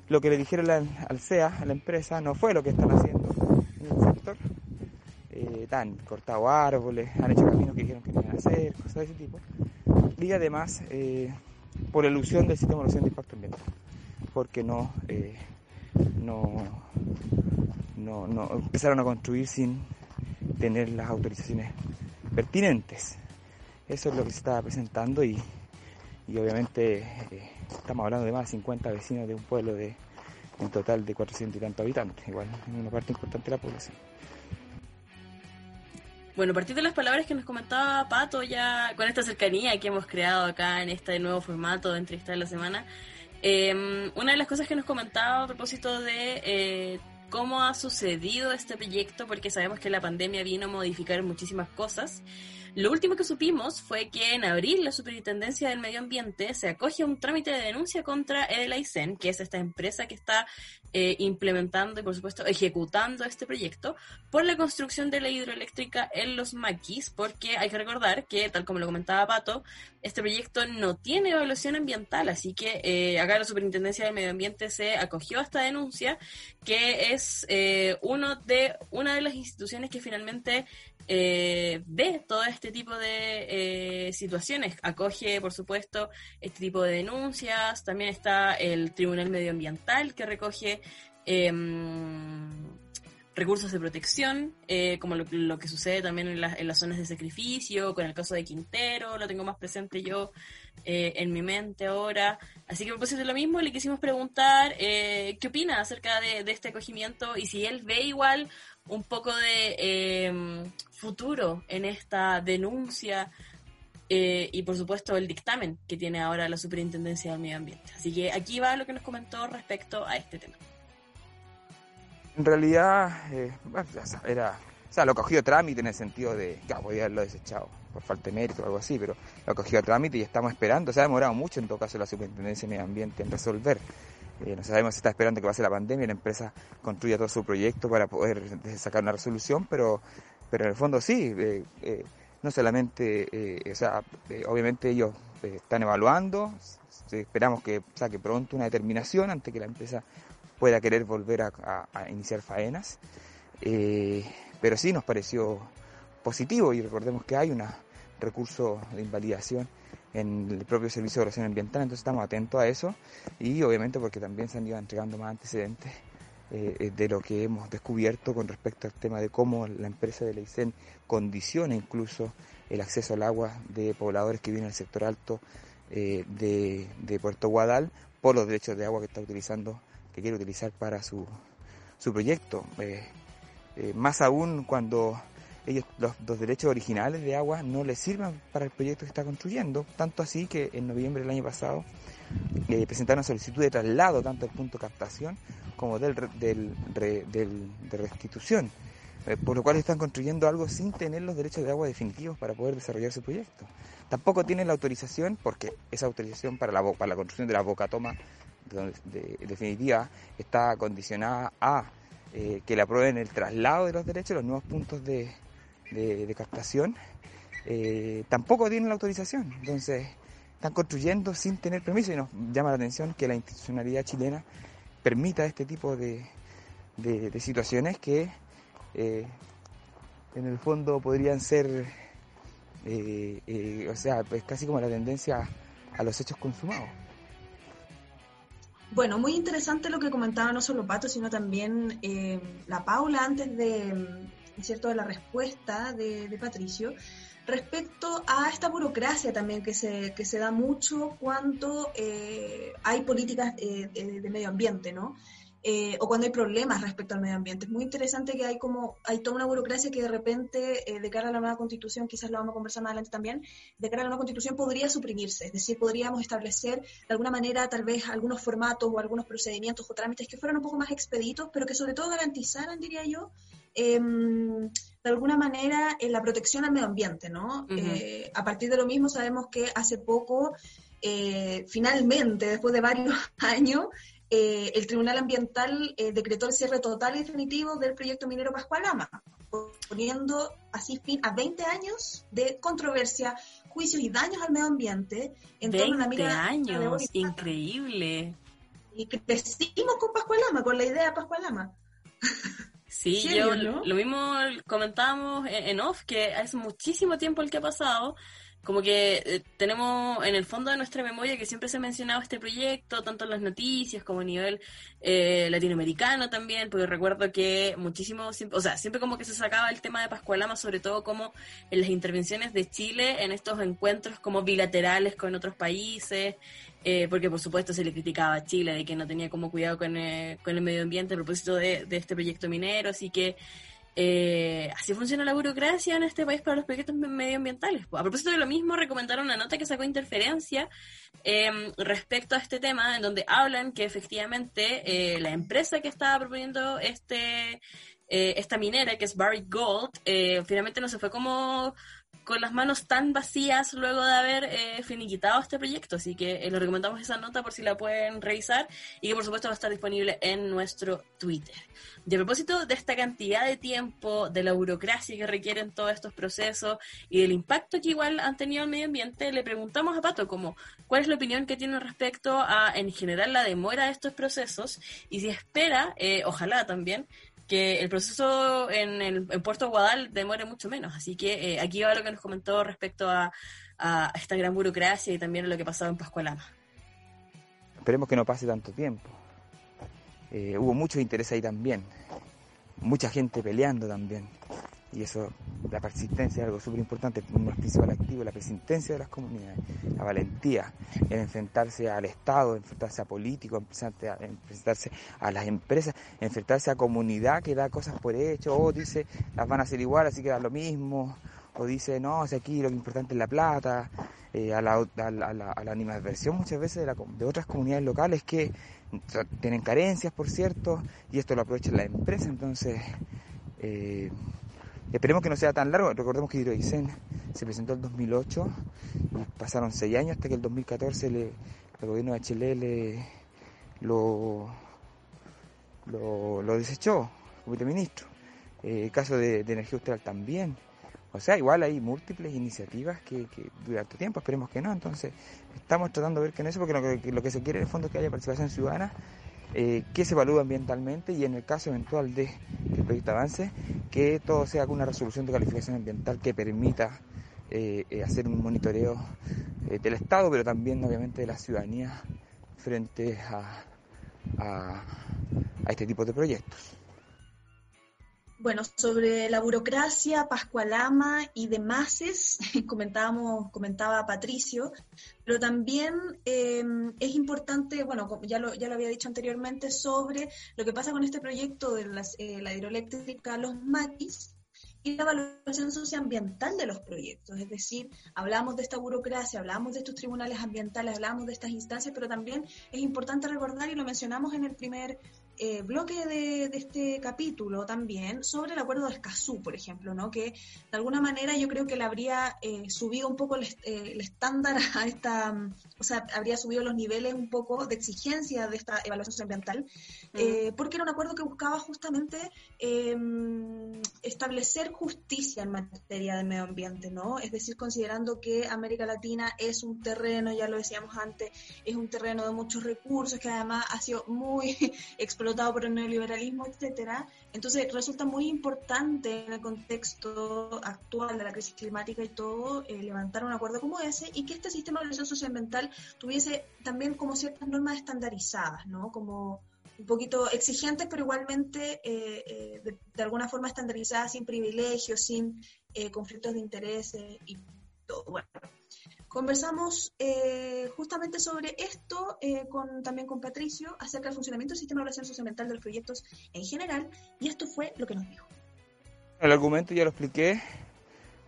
lo que le dijeron al CEA, a la empresa, no fue lo que están haciendo en el sector eh, han cortado árboles, han hecho caminos que dijeron que iban a hacer, cosas de ese tipo. Y además, eh, por ilusión del sistema de evaluación de impacto ambiental, porque no, eh, no, no, no, empezaron a construir sin tener las autorizaciones pertinentes. Eso es lo que se estaba presentando y, y obviamente eh, estamos hablando de más de 50 vecinos de un pueblo de un total de 400 y tantos habitantes, igual en una parte importante de la población. Bueno, a partir de las palabras que nos comentaba Pato, ya con esta cercanía que hemos creado acá en este nuevo formato de entrevista de la semana, em, una de las cosas que nos comentaba a propósito de eh, cómo ha sucedido este proyecto, porque sabemos que la pandemia vino a modificar muchísimas cosas. Lo último que supimos fue que en abril la Superintendencia del Medio Ambiente se acoge a un trámite de denuncia contra el AICEN, que es esta empresa que está eh, implementando y por supuesto ejecutando este proyecto, por la construcción de la hidroeléctrica en los maquis, porque hay que recordar que, tal como lo comentaba Pato, este proyecto no tiene evaluación ambiental, así que eh, acá la Superintendencia del Medio Ambiente se acogió a esta denuncia, que es eh, uno de, una de las instituciones que finalmente eh, ve todo este tipo de eh, situaciones, acoge, por supuesto, este tipo de denuncias. También está el Tribunal Medioambiental que recoge em, recursos de protección, eh, como lo, que sucede también en, las zonas de sacrificio, con el caso de Quintero, lo tengo más presente yo en mi mente ahora. Así que pues es lo mismo, le quisimos preguntar qué opina acerca de, de, este acogimiento y si él ve igual un poco de em, futuro en esta denuncia eh, y por supuesto el dictamen que tiene ahora la Superintendencia del Medio Ambiente. Así que aquí va lo que nos comentó respecto a este tema. En realidad, eh, era, o sea, lo cogió trámite en el sentido de, que podía haberlo desechado por falta de mérito o algo así, pero lo cogió trámite y estamos esperando, se ha demorado mucho en todo caso la Superintendencia de Medio Ambiente en resolver. Eh, no sabemos si está esperando que pase la pandemia y la empresa construya todo su proyecto para poder sacar una resolución, pero, pero en el fondo sí, eh, eh, no solamente, o sea, obviamente ellos están evaluando, esperamos que saque pronto una determinación antes que la empresa pueda querer volver a, iniciar faenas. Eh, pero sí nos pareció positivo y recordemos que hay un recurso de invalidación en el propio Servicio de Evaluación Ambiental, entonces estamos atentos a eso y obviamente porque también se han ido entregando más antecedentes eh, de lo que hemos descubierto con respecto al tema de cómo la empresa de Leicen condiciona incluso el acceso al agua de pobladores que viven en el sector alto eh, de, Puerto Guadal por los derechos de agua que está utilizando que quiere utilizar para su, su proyecto. Eh, más aún cuando ellos los, derechos originales de agua no les sirven para el proyecto que está construyendo. Tanto así que en noviembre del año pasado eh, presentaron solicitud de traslado tanto del punto de captación como del, del, de restitución. por lo cual están construyendo algo sin tener los derechos de agua definitivos para poder desarrollar su proyecto. Tampoco tienen la autorización, porque esa autorización para la, para la construcción de la boca toma de, definitiva está condicionada a eh, que le aprueben el traslado de los derechos, los nuevos puntos de, captación, eh, tampoco tienen la autorización. Entonces, están construyendo sin tener permiso y nos llama la atención que la institucionalidad chilena permita este tipo de, situaciones que eh, en el fondo podrían ser, o sea, pues casi como la tendencia a los hechos consumados. Bueno, muy interesante lo que comentaba no solo Pato, sino también eh, la Paula antes de, ¿cierto? de la respuesta de, Patricio respecto a esta burocracia también que se, que se da mucho cuando eh, hay políticas eh, de medio ambiente, ¿no? Eh, o cuando hay problemas respecto al medio ambiente. Es muy interesante que hay como hay toda una burocracia que de repente, eh, de cara a la nueva constitución, quizás lo vamos a conversar más adelante también, de cara a la nueva constitución podría suprimirse, es decir, podríamos establecer de alguna manera tal vez algunos formatos o algunos procedimientos o trámites que fueran un poco más expeditos, pero que sobre todo garantizaran, diría yo, em, de alguna manera eh, la protección al medio ambiente, ¿no? a partir de lo mismo sabemos que hace poco, finalmente, después de varios años, eh, el Tribunal Ambiental eh, decretó el cierre total y definitivo del proyecto minero Pascualama, poniendo así fin a 20 años de controversia, juicios y daños al medio ambiente en torno a una años, increíble. Y crecimos con Pascualama, con la idea de Pascualama. Sí, yo lo mismo comentábamos en off, que hace muchísimo tiempo el que ha pasado, como que eh, tenemos en el fondo de nuestra memoria que siempre se ha mencionado este proyecto, tanto en las noticias como a nivel eh, latinoamericano también, porque recuerdo que muchísimo, o sea, siempre como que se sacaba el tema de Pascualama, sobre todo como en las intervenciones de Chile en estos encuentros como bilaterales con otros países, eh, porque por supuesto se le criticaba a Chile de que no tenía como cuidado con, con el medio ambiente a propósito de, de este proyecto minero, así que eh, así funciona la burocracia en este país para los proyectos medioambientales. A propósito de lo mismo, recomendaron una nota que sacó Interferencia em, respecto a este tema, en donde hablan que efectivamente eh, la empresa que estaba proponiendo este eh, esta minera, que es Barrick Gold, finalmente no se fue como con las manos tan vacías luego de haber eh, finiquitado este proyecto. Así que eh, les recomendamos esa nota por si la pueden revisar y que por supuesto va a estar disponible en nuestro Twitter. Y a propósito de esta cantidad de tiempo, de la burocracia que requieren todos estos procesos y del impacto que igual han tenido al medio ambiente, le preguntamos a Pato como cuál es la opinión que tiene respecto a en general la demora de estos procesos y si espera, eh, ojalá también, que el proceso en, el, en Puerto Guadal demore mucho menos. Así que eh, aquí va lo que nos comentó respecto a, esta gran burocracia y también a lo que pasaba en Pascualama. Esperemos que no pase tanto tiempo. Eh, hubo mucho interés ahí también, mucha gente peleando también. Y eso, la persistencia es algo súper importante, un principal activo, la persistencia de las comunidades, la valentía, en enfrentarse al Estado, enfrentarse a políticos, enfrentarse a las empresas, enfrentarse a comunidad que da cosas por hecho, o dice las van a hacer igual, así que da lo mismo, o dice, no, aquí lo importante es la plata, eh, a, la, a, la, la, animadversión muchas veces de, de, otras comunidades locales que tienen carencias, por cierto, y esto lo aprovecha la empresa, entonces eh, esperemos que no sea tan largo, recordemos que Hidroicen se presentó en 2008, y pasaron seis años hasta que el 2014 le, el gobierno de Chile le, lo, lo, desechó, el comité ministro. Eh, el caso de, energía austral también. O sea, igual hay múltiples iniciativas que, que durante tiempo, esperemos que no. Entonces, estamos tratando de ver que no eso, porque lo que, lo que se quiere en el fondo es que haya participación ciudadana, eh, que se evalúe ambientalmente y en el caso eventual de que el proyecto avance, que todo sea con una resolución de calificación ambiental que permita eh, eh hacer un monitoreo eh, del Estado, pero también obviamente de la ciudadanía frente a, a, a este tipo de proyectos. Bueno, sobre la burocracia, Pascualama y demás, comentábamos, comentaba Patricio, pero también eh, es importante, bueno, ya lo, ya lo había dicho anteriormente, sobre lo que pasa con este proyecto de eh, la hidroeléctrica Los Maquis, y la evaluación socioambiental de los proyectos. Es decir, hablamos de esta burocracia, hablamos de estos tribunales ambientales, hablamos de estas instancias, pero también es importante recordar, y lo mencionamos en el primer eh, bloque de, este capítulo también sobre el acuerdo de Escazú, por ejemplo, ¿no? que de alguna manera yo creo que le habría eh, subido un poco el, eh, el, estándar a esta, o sea, habría subido los niveles un poco de exigencia de esta evaluación socioambiental, mm. porque era un acuerdo que buscaba justamente em, establecer justicia en materia de medio ambiente, ¿no? Es decir, considerando que América Latina es un terreno, ya lo decíamos antes, es un terreno de muchos recursos que además ha sido muy explotado por el neoliberalismo, etcétera. Entonces resulta muy importante en el contexto actual de la crisis climática y todo eh, levantar un acuerdo como ese y que este sistema de organización socioambiental tuviese también como ciertas normas estandarizadas, ¿no? Como un poquito exigentes, pero igualmente eh, eh, de, de, alguna forma estandarizadas, sin privilegios, sin conflictos de intereses y todo. Bueno, Conversamos eh, justamente sobre esto eh, con, también con Patricio acerca del funcionamiento del sistema de evaluación socioambiental de los proyectos en general y esto fue lo que nos dijo. El argumento ya lo expliqué,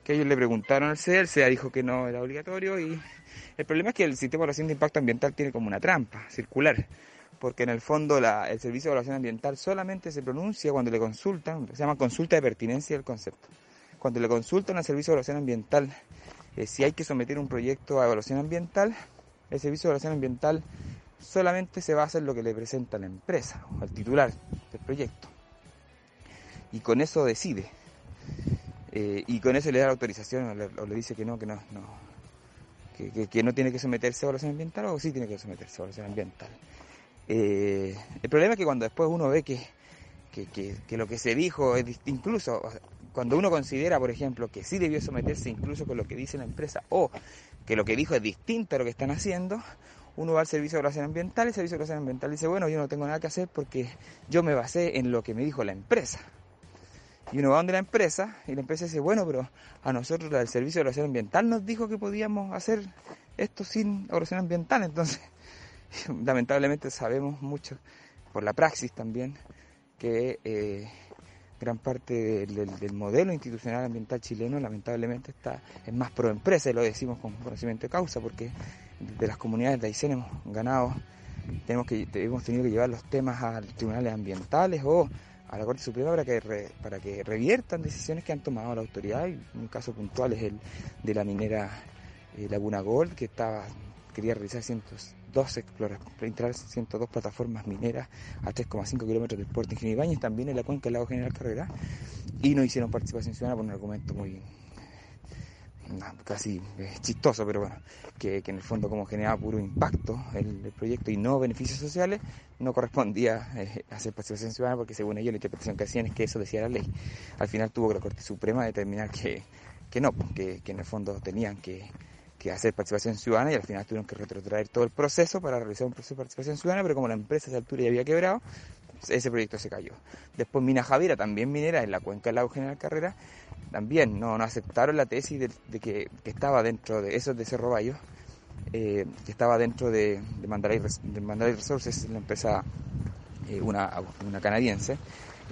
que ellos le preguntaron al CEA, el CEA dijo que no era obligatorio y el problema es que el sistema de evaluación de impacto ambiental tiene como una trampa circular, porque en el fondo la, el servicio de evaluación ambiental solamente se pronuncia cuando le consultan, se llama consulta de pertinencia del concepto. Cuando le consultan al servicio de evaluación ambiental eh, si hay que someter un proyecto a evaluación ambiental, el servicio de evaluación ambiental solamente se va a hacer lo que le presenta la empresa o el titular del proyecto. Y con eso decide. Eh, y con eso le da la autorización o le, dice que no, que no, no que, que, no tiene que someterse a evaluación ambiental o sí tiene que someterse a evaluación ambiental. Eh, el problema es que cuando después uno ve que, que, lo que se dijo es incluso cuando uno considera, por ejemplo, que sí debió someterse incluso con lo que dice la empresa o que lo que dijo es distinto a lo que están haciendo, uno va al servicio de evaluación ambiental y el servicio de evaluación ambiental dice, bueno, yo no tengo nada que hacer porque yo me basé en lo que me dijo la empresa. Y uno va donde la empresa y la empresa dice, bueno, pero a nosotros el servicio de evaluación ambiental nos dijo que podíamos hacer esto sin evaluación ambiental. Entonces, lamentablemente sabemos mucho, por la praxis también, que eh, gran parte del, modelo institucional ambiental chileno lamentablemente está es más pro empresa y lo decimos con conocimiento de causa porque de las comunidades de Aysén hemos ganado tenemos que hemos tenido que llevar los temas a tribunales ambientales o a la Corte Suprema para que para que reviertan decisiones que han tomado la autoridad. Un caso puntual es el de la minera eh, Laguna Gold que estaba quería realizar cientos dos entrar 102 plataformas mineras a 3,5 kilómetros del puerto Ingenio Ibáñez, también en la cuenca del lago General Carrera, y no hicieron participación ciudadana por un argumento muy casi eh, chistoso, pero bueno, que, en el fondo como generaba puro impacto el, proyecto y no beneficios sociales, no correspondía eh, hacer participación ciudadana porque según ellos la interpretación que hacían es que eso decía la ley. Al final tuvo que la Corte Suprema determinar que, que no, que, que en el fondo tenían que que hacer participación ciudadana y al final tuvieron que retrotraer todo el proceso para realizar un proceso de participación ciudadana, pero como la empresa a altura ya había quebrado, ese proyecto se cayó. Después Mina Javiera, también minera en la cuenca del lago General Carrera, también no, no aceptaron la tesis de, que, estaba dentro de eso de Cerro Bayo, eh, que estaba dentro de, de, Mandalay, de Resources, la empresa, eh, una, una canadiense,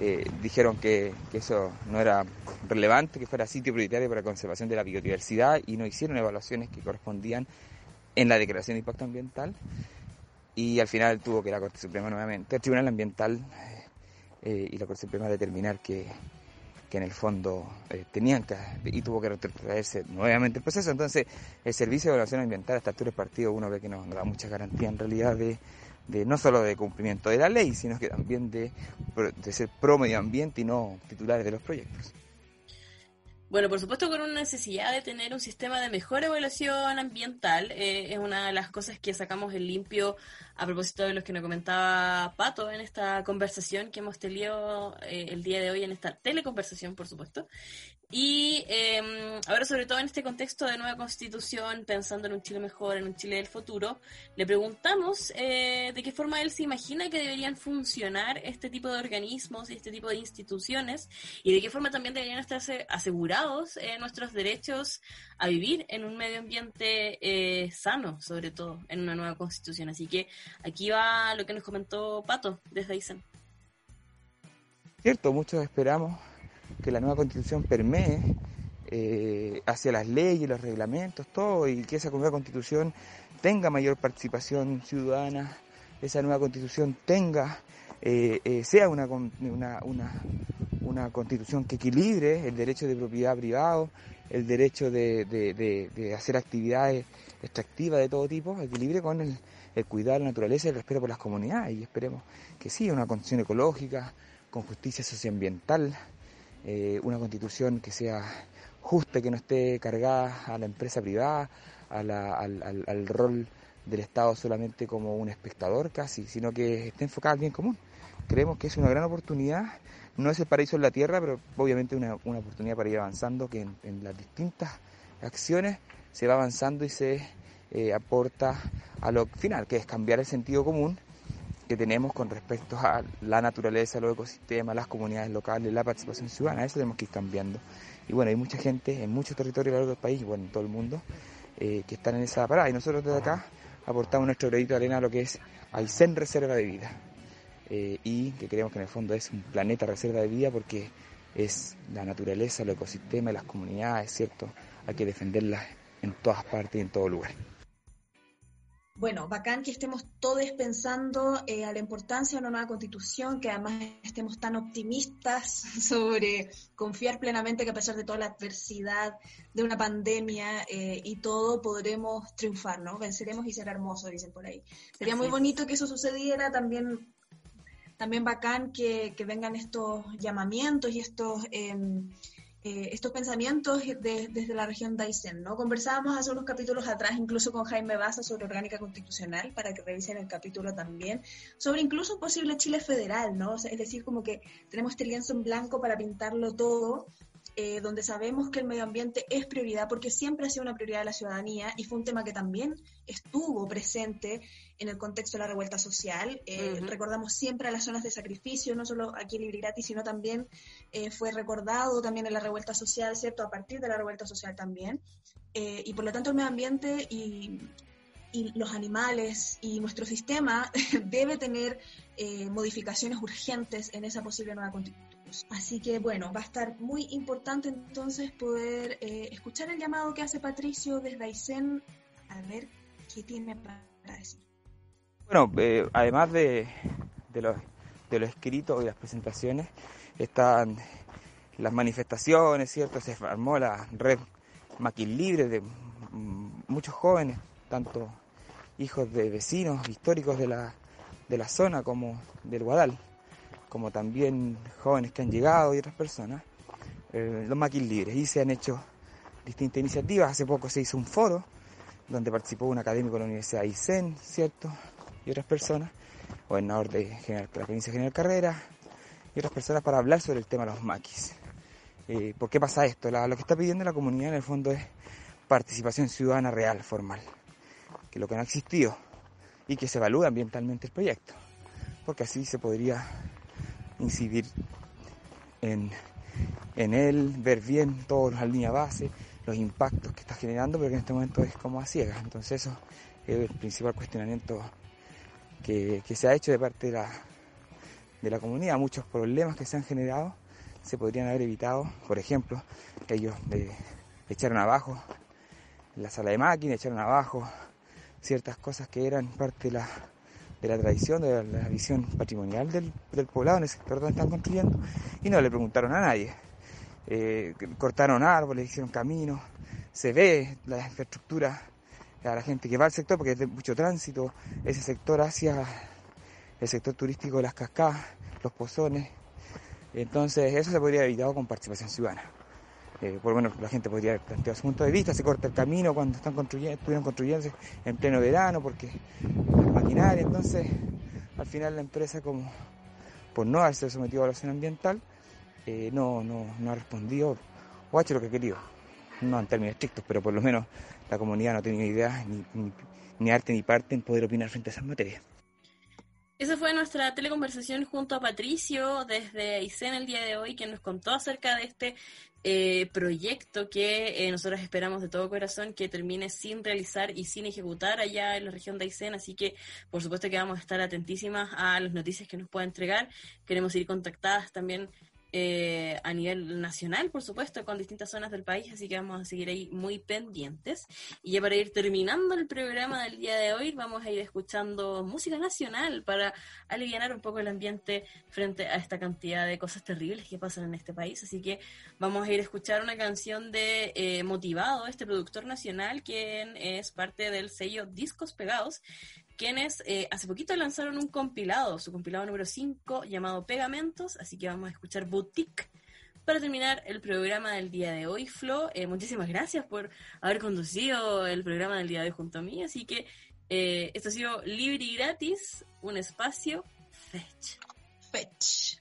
eh, dijeron que, eso no era relevante, que fuera sitio prioritario para conservación de la biodiversidad y no hicieron evaluaciones que correspondían en la declaración de impacto ambiental y al final tuvo que la Corte Suprema nuevamente, el Tribunal Ambiental eh, y la Corte Suprema determinar que, en el fondo eh, tenían que, y tuvo que retrotraerse nuevamente el proceso. Entonces, el Servicio de Evaluación Ambiental a esta altura partido uno ve que no da mucha garantía en realidad de, de no solo de cumplimiento de la ley, sino que también de, de ser pro medio ambiente y no titulares de los proyectos. Bueno, por supuesto con una necesidad de tener un sistema de mejor evaluación ambiental. Eh, es una de las cosas que sacamos en limpio a propósito de lo que nos comentaba Pato en esta conversación que hemos tenido eh, el día de hoy, en esta teleconversación, por supuesto. Y eh, ahora, sobre todo en este contexto de nueva constitución, pensando en un Chile mejor, en un Chile del futuro, le preguntamos eh, de qué forma él se imagina que deberían funcionar este tipo de organismos y este tipo de instituciones y de qué forma también deberían estar asegurados eh, nuestros derechos a vivir en un medio ambiente eh, sano, sobre todo en una nueva constitución. Así que aquí va lo que nos comentó Pato desde Aysén. Cierto, muchos esperamos que la nueva constitución permee eh, hacia las leyes, los reglamentos, todo, y que esa nueva constitución tenga mayor participación ciudadana, esa nueva constitución tenga, eh, eh, sea una, una, una, constitución que equilibre el derecho de propiedad privado, el derecho de, de, hacer actividades extractivas de todo tipo, equilibre con el, el cuidado de la naturaleza y el respeto por las comunidades, y esperemos que sí, una constitución ecológica, con justicia socioambiental, eh, una constitución que sea justa, que no esté cargada a la empresa privada, al, rol del Estado solamente como un espectador casi, sino que esté enfocada al bien común. Creemos que es una gran oportunidad, no es el paraíso en la tierra, pero obviamente una, una oportunidad para ir avanzando, que en, las distintas acciones se va avanzando y se eh, aporta a lo final, que es cambiar el sentido común que tenemos con respecto a la naturaleza, los ecosistemas, las comunidades locales, la participación ciudadana. Eso tenemos que ir cambiando. Y bueno, hay mucha gente en muchos territorios a lo largo bueno, en todo el mundo, eh, que están en esa parada. Y nosotros desde acá aportamos nuestro granito de arena a lo que es Aysén Reserva de Vida. Eh, y que creemos que en el fondo es un planeta reserva de vida porque es la naturaleza, los ecosistemas, las comunidades, ¿cierto? Hay que defenderlas en todas partes y en todo lugar bueno, bacán que estemos todos pensando eh, a la importancia de una nueva constitución, que además estemos tan optimistas sobre confiar plenamente que a pesar de toda la adversidad de una pandemia eh, y todo, podremos triunfar, ¿no? Venceremos y será hermoso, dicen por ahí. Sería muy bonito que eso sucediera, también, también bacán que, que vengan estos llamamientos y estos... Em, eh, estos pensamientos desde la región de Aysén. ¿no? Conversábamos hace unos capítulos atrás incluso con Jaime Baza sobre orgánica constitucional, para que revisen el capítulo también, sobre incluso un posible Chile federal, ¿no? es decir, como que tenemos este lienzo en blanco para pintarlo todo eh, donde sabemos que el medio ambiente es prioridad porque siempre ha sido una prioridad de la ciudadanía y fue un tema que también estuvo presente en el contexto de la revuelta social. Eh, recordamos siempre a las zonas de sacrificio, no solo aquí en Libre Gratis, sino también eh, fue recordado también en la revuelta social, ¿cierto? A partir de la revuelta social también. y por lo tanto el medio ambiente y, y los animales y nuestro sistema debe tener modificaciones urgentes en esa posible nueva constitución. Así que bueno, va a estar muy importante entonces poder eh, escuchar el llamado que hace Patricio desde Aysén a ver qué tiene para decir. Bueno, eh, además de, de, los, de escritos y las presentaciones, están las manifestaciones, ¿cierto? Se formó la red Maquin Libre de muchos jóvenes, tanto hijos de vecinos históricos de la, de la zona como del Guadal como también jóvenes que han llegado y otras personas, eh, los maquis libres. Y se han hecho distintas iniciativas. Hace poco se hizo un foro donde participó un académico de la Universidad Aysén, ¿cierto? Y otras personas, gobernador de, General, la provincia General Carrera, y otras personas para hablar sobre el tema de los maquis. Eh, ¿Por qué pasa esto? lo que está pidiendo la comunidad en el fondo es participación ciudadana real, formal, que lo que no ha existido y que se evalúe ambientalmente el proyecto, porque así se podría incidir en, en él, ver bien todos las líneas base, los impactos que está generando, pero que en este momento es como a ciegas. Entonces eso es el principal cuestionamiento que, se ha hecho de parte de la, de la comunidad. Muchos problemas que se han generado se podrían haber evitado. Por ejemplo, ellos echaron abajo la sala de máquinas, echaron abajo ciertas cosas que eran parte de la, de la tradición, de la, visión patrimonial del, poblado en el sector donde están construyendo y no le preguntaron a nadie. Eh, cortaron árboles, hicieron caminos, se ve la infraestructura a la gente que va al sector porque es de mucho tránsito, ese sector hacia el sector turístico de las cascadas, los pozones. Entonces eso se podría haber evitado con participación ciudadana. Eh, por bueno, la gente podría haber planteado su punto de vista, se corta el camino cuando están construyendo, estuvieron construyéndose en pleno verano porque maquinaria, entonces al final la empresa como por no haberse sometido a evaluación ambiental eh, no, no, no ha respondido o ha hecho lo que ha querido no en términos estrictos, pero por lo menos la comunidad no tiene idea ni, ni, arte ni parte en poder opinar frente a esas materias. Esa fue nuestra teleconversación junto a Patricio desde Aysén el día de hoy, que nos contó acerca de este eh, proyecto que eh, nosotros esperamos de todo corazón que termine sin realizar y sin ejecutar allá en la región de Aysén. Así que, por supuesto, que vamos a estar atentísimas a las noticias que nos pueda entregar. Queremos ir contactadas también eh, a nivel nacional, por supuesto, con distintas zonas del país, así que vamos a seguir ahí muy pendientes. Y ya para ir terminando el programa del día de hoy, vamos a ir escuchando música nacional para aliviar un poco el ambiente frente a esta cantidad de cosas terribles que pasan en este país. Así que vamos a ir a escuchar una canción de eh, Motivado, este productor nacional, quien es parte del sello Discos Pegados, quienes eh, hace poquito lanzaron un compilado, su compilado número 5 llamado Pegamentos, así que vamos a escuchar Boutique para terminar el programa del día de hoy, Flo. Eh, muchísimas gracias por haber conducido el programa del día de hoy junto a mí, así que eh, esto ha sido libre y gratis, un espacio Fetch. Fetch.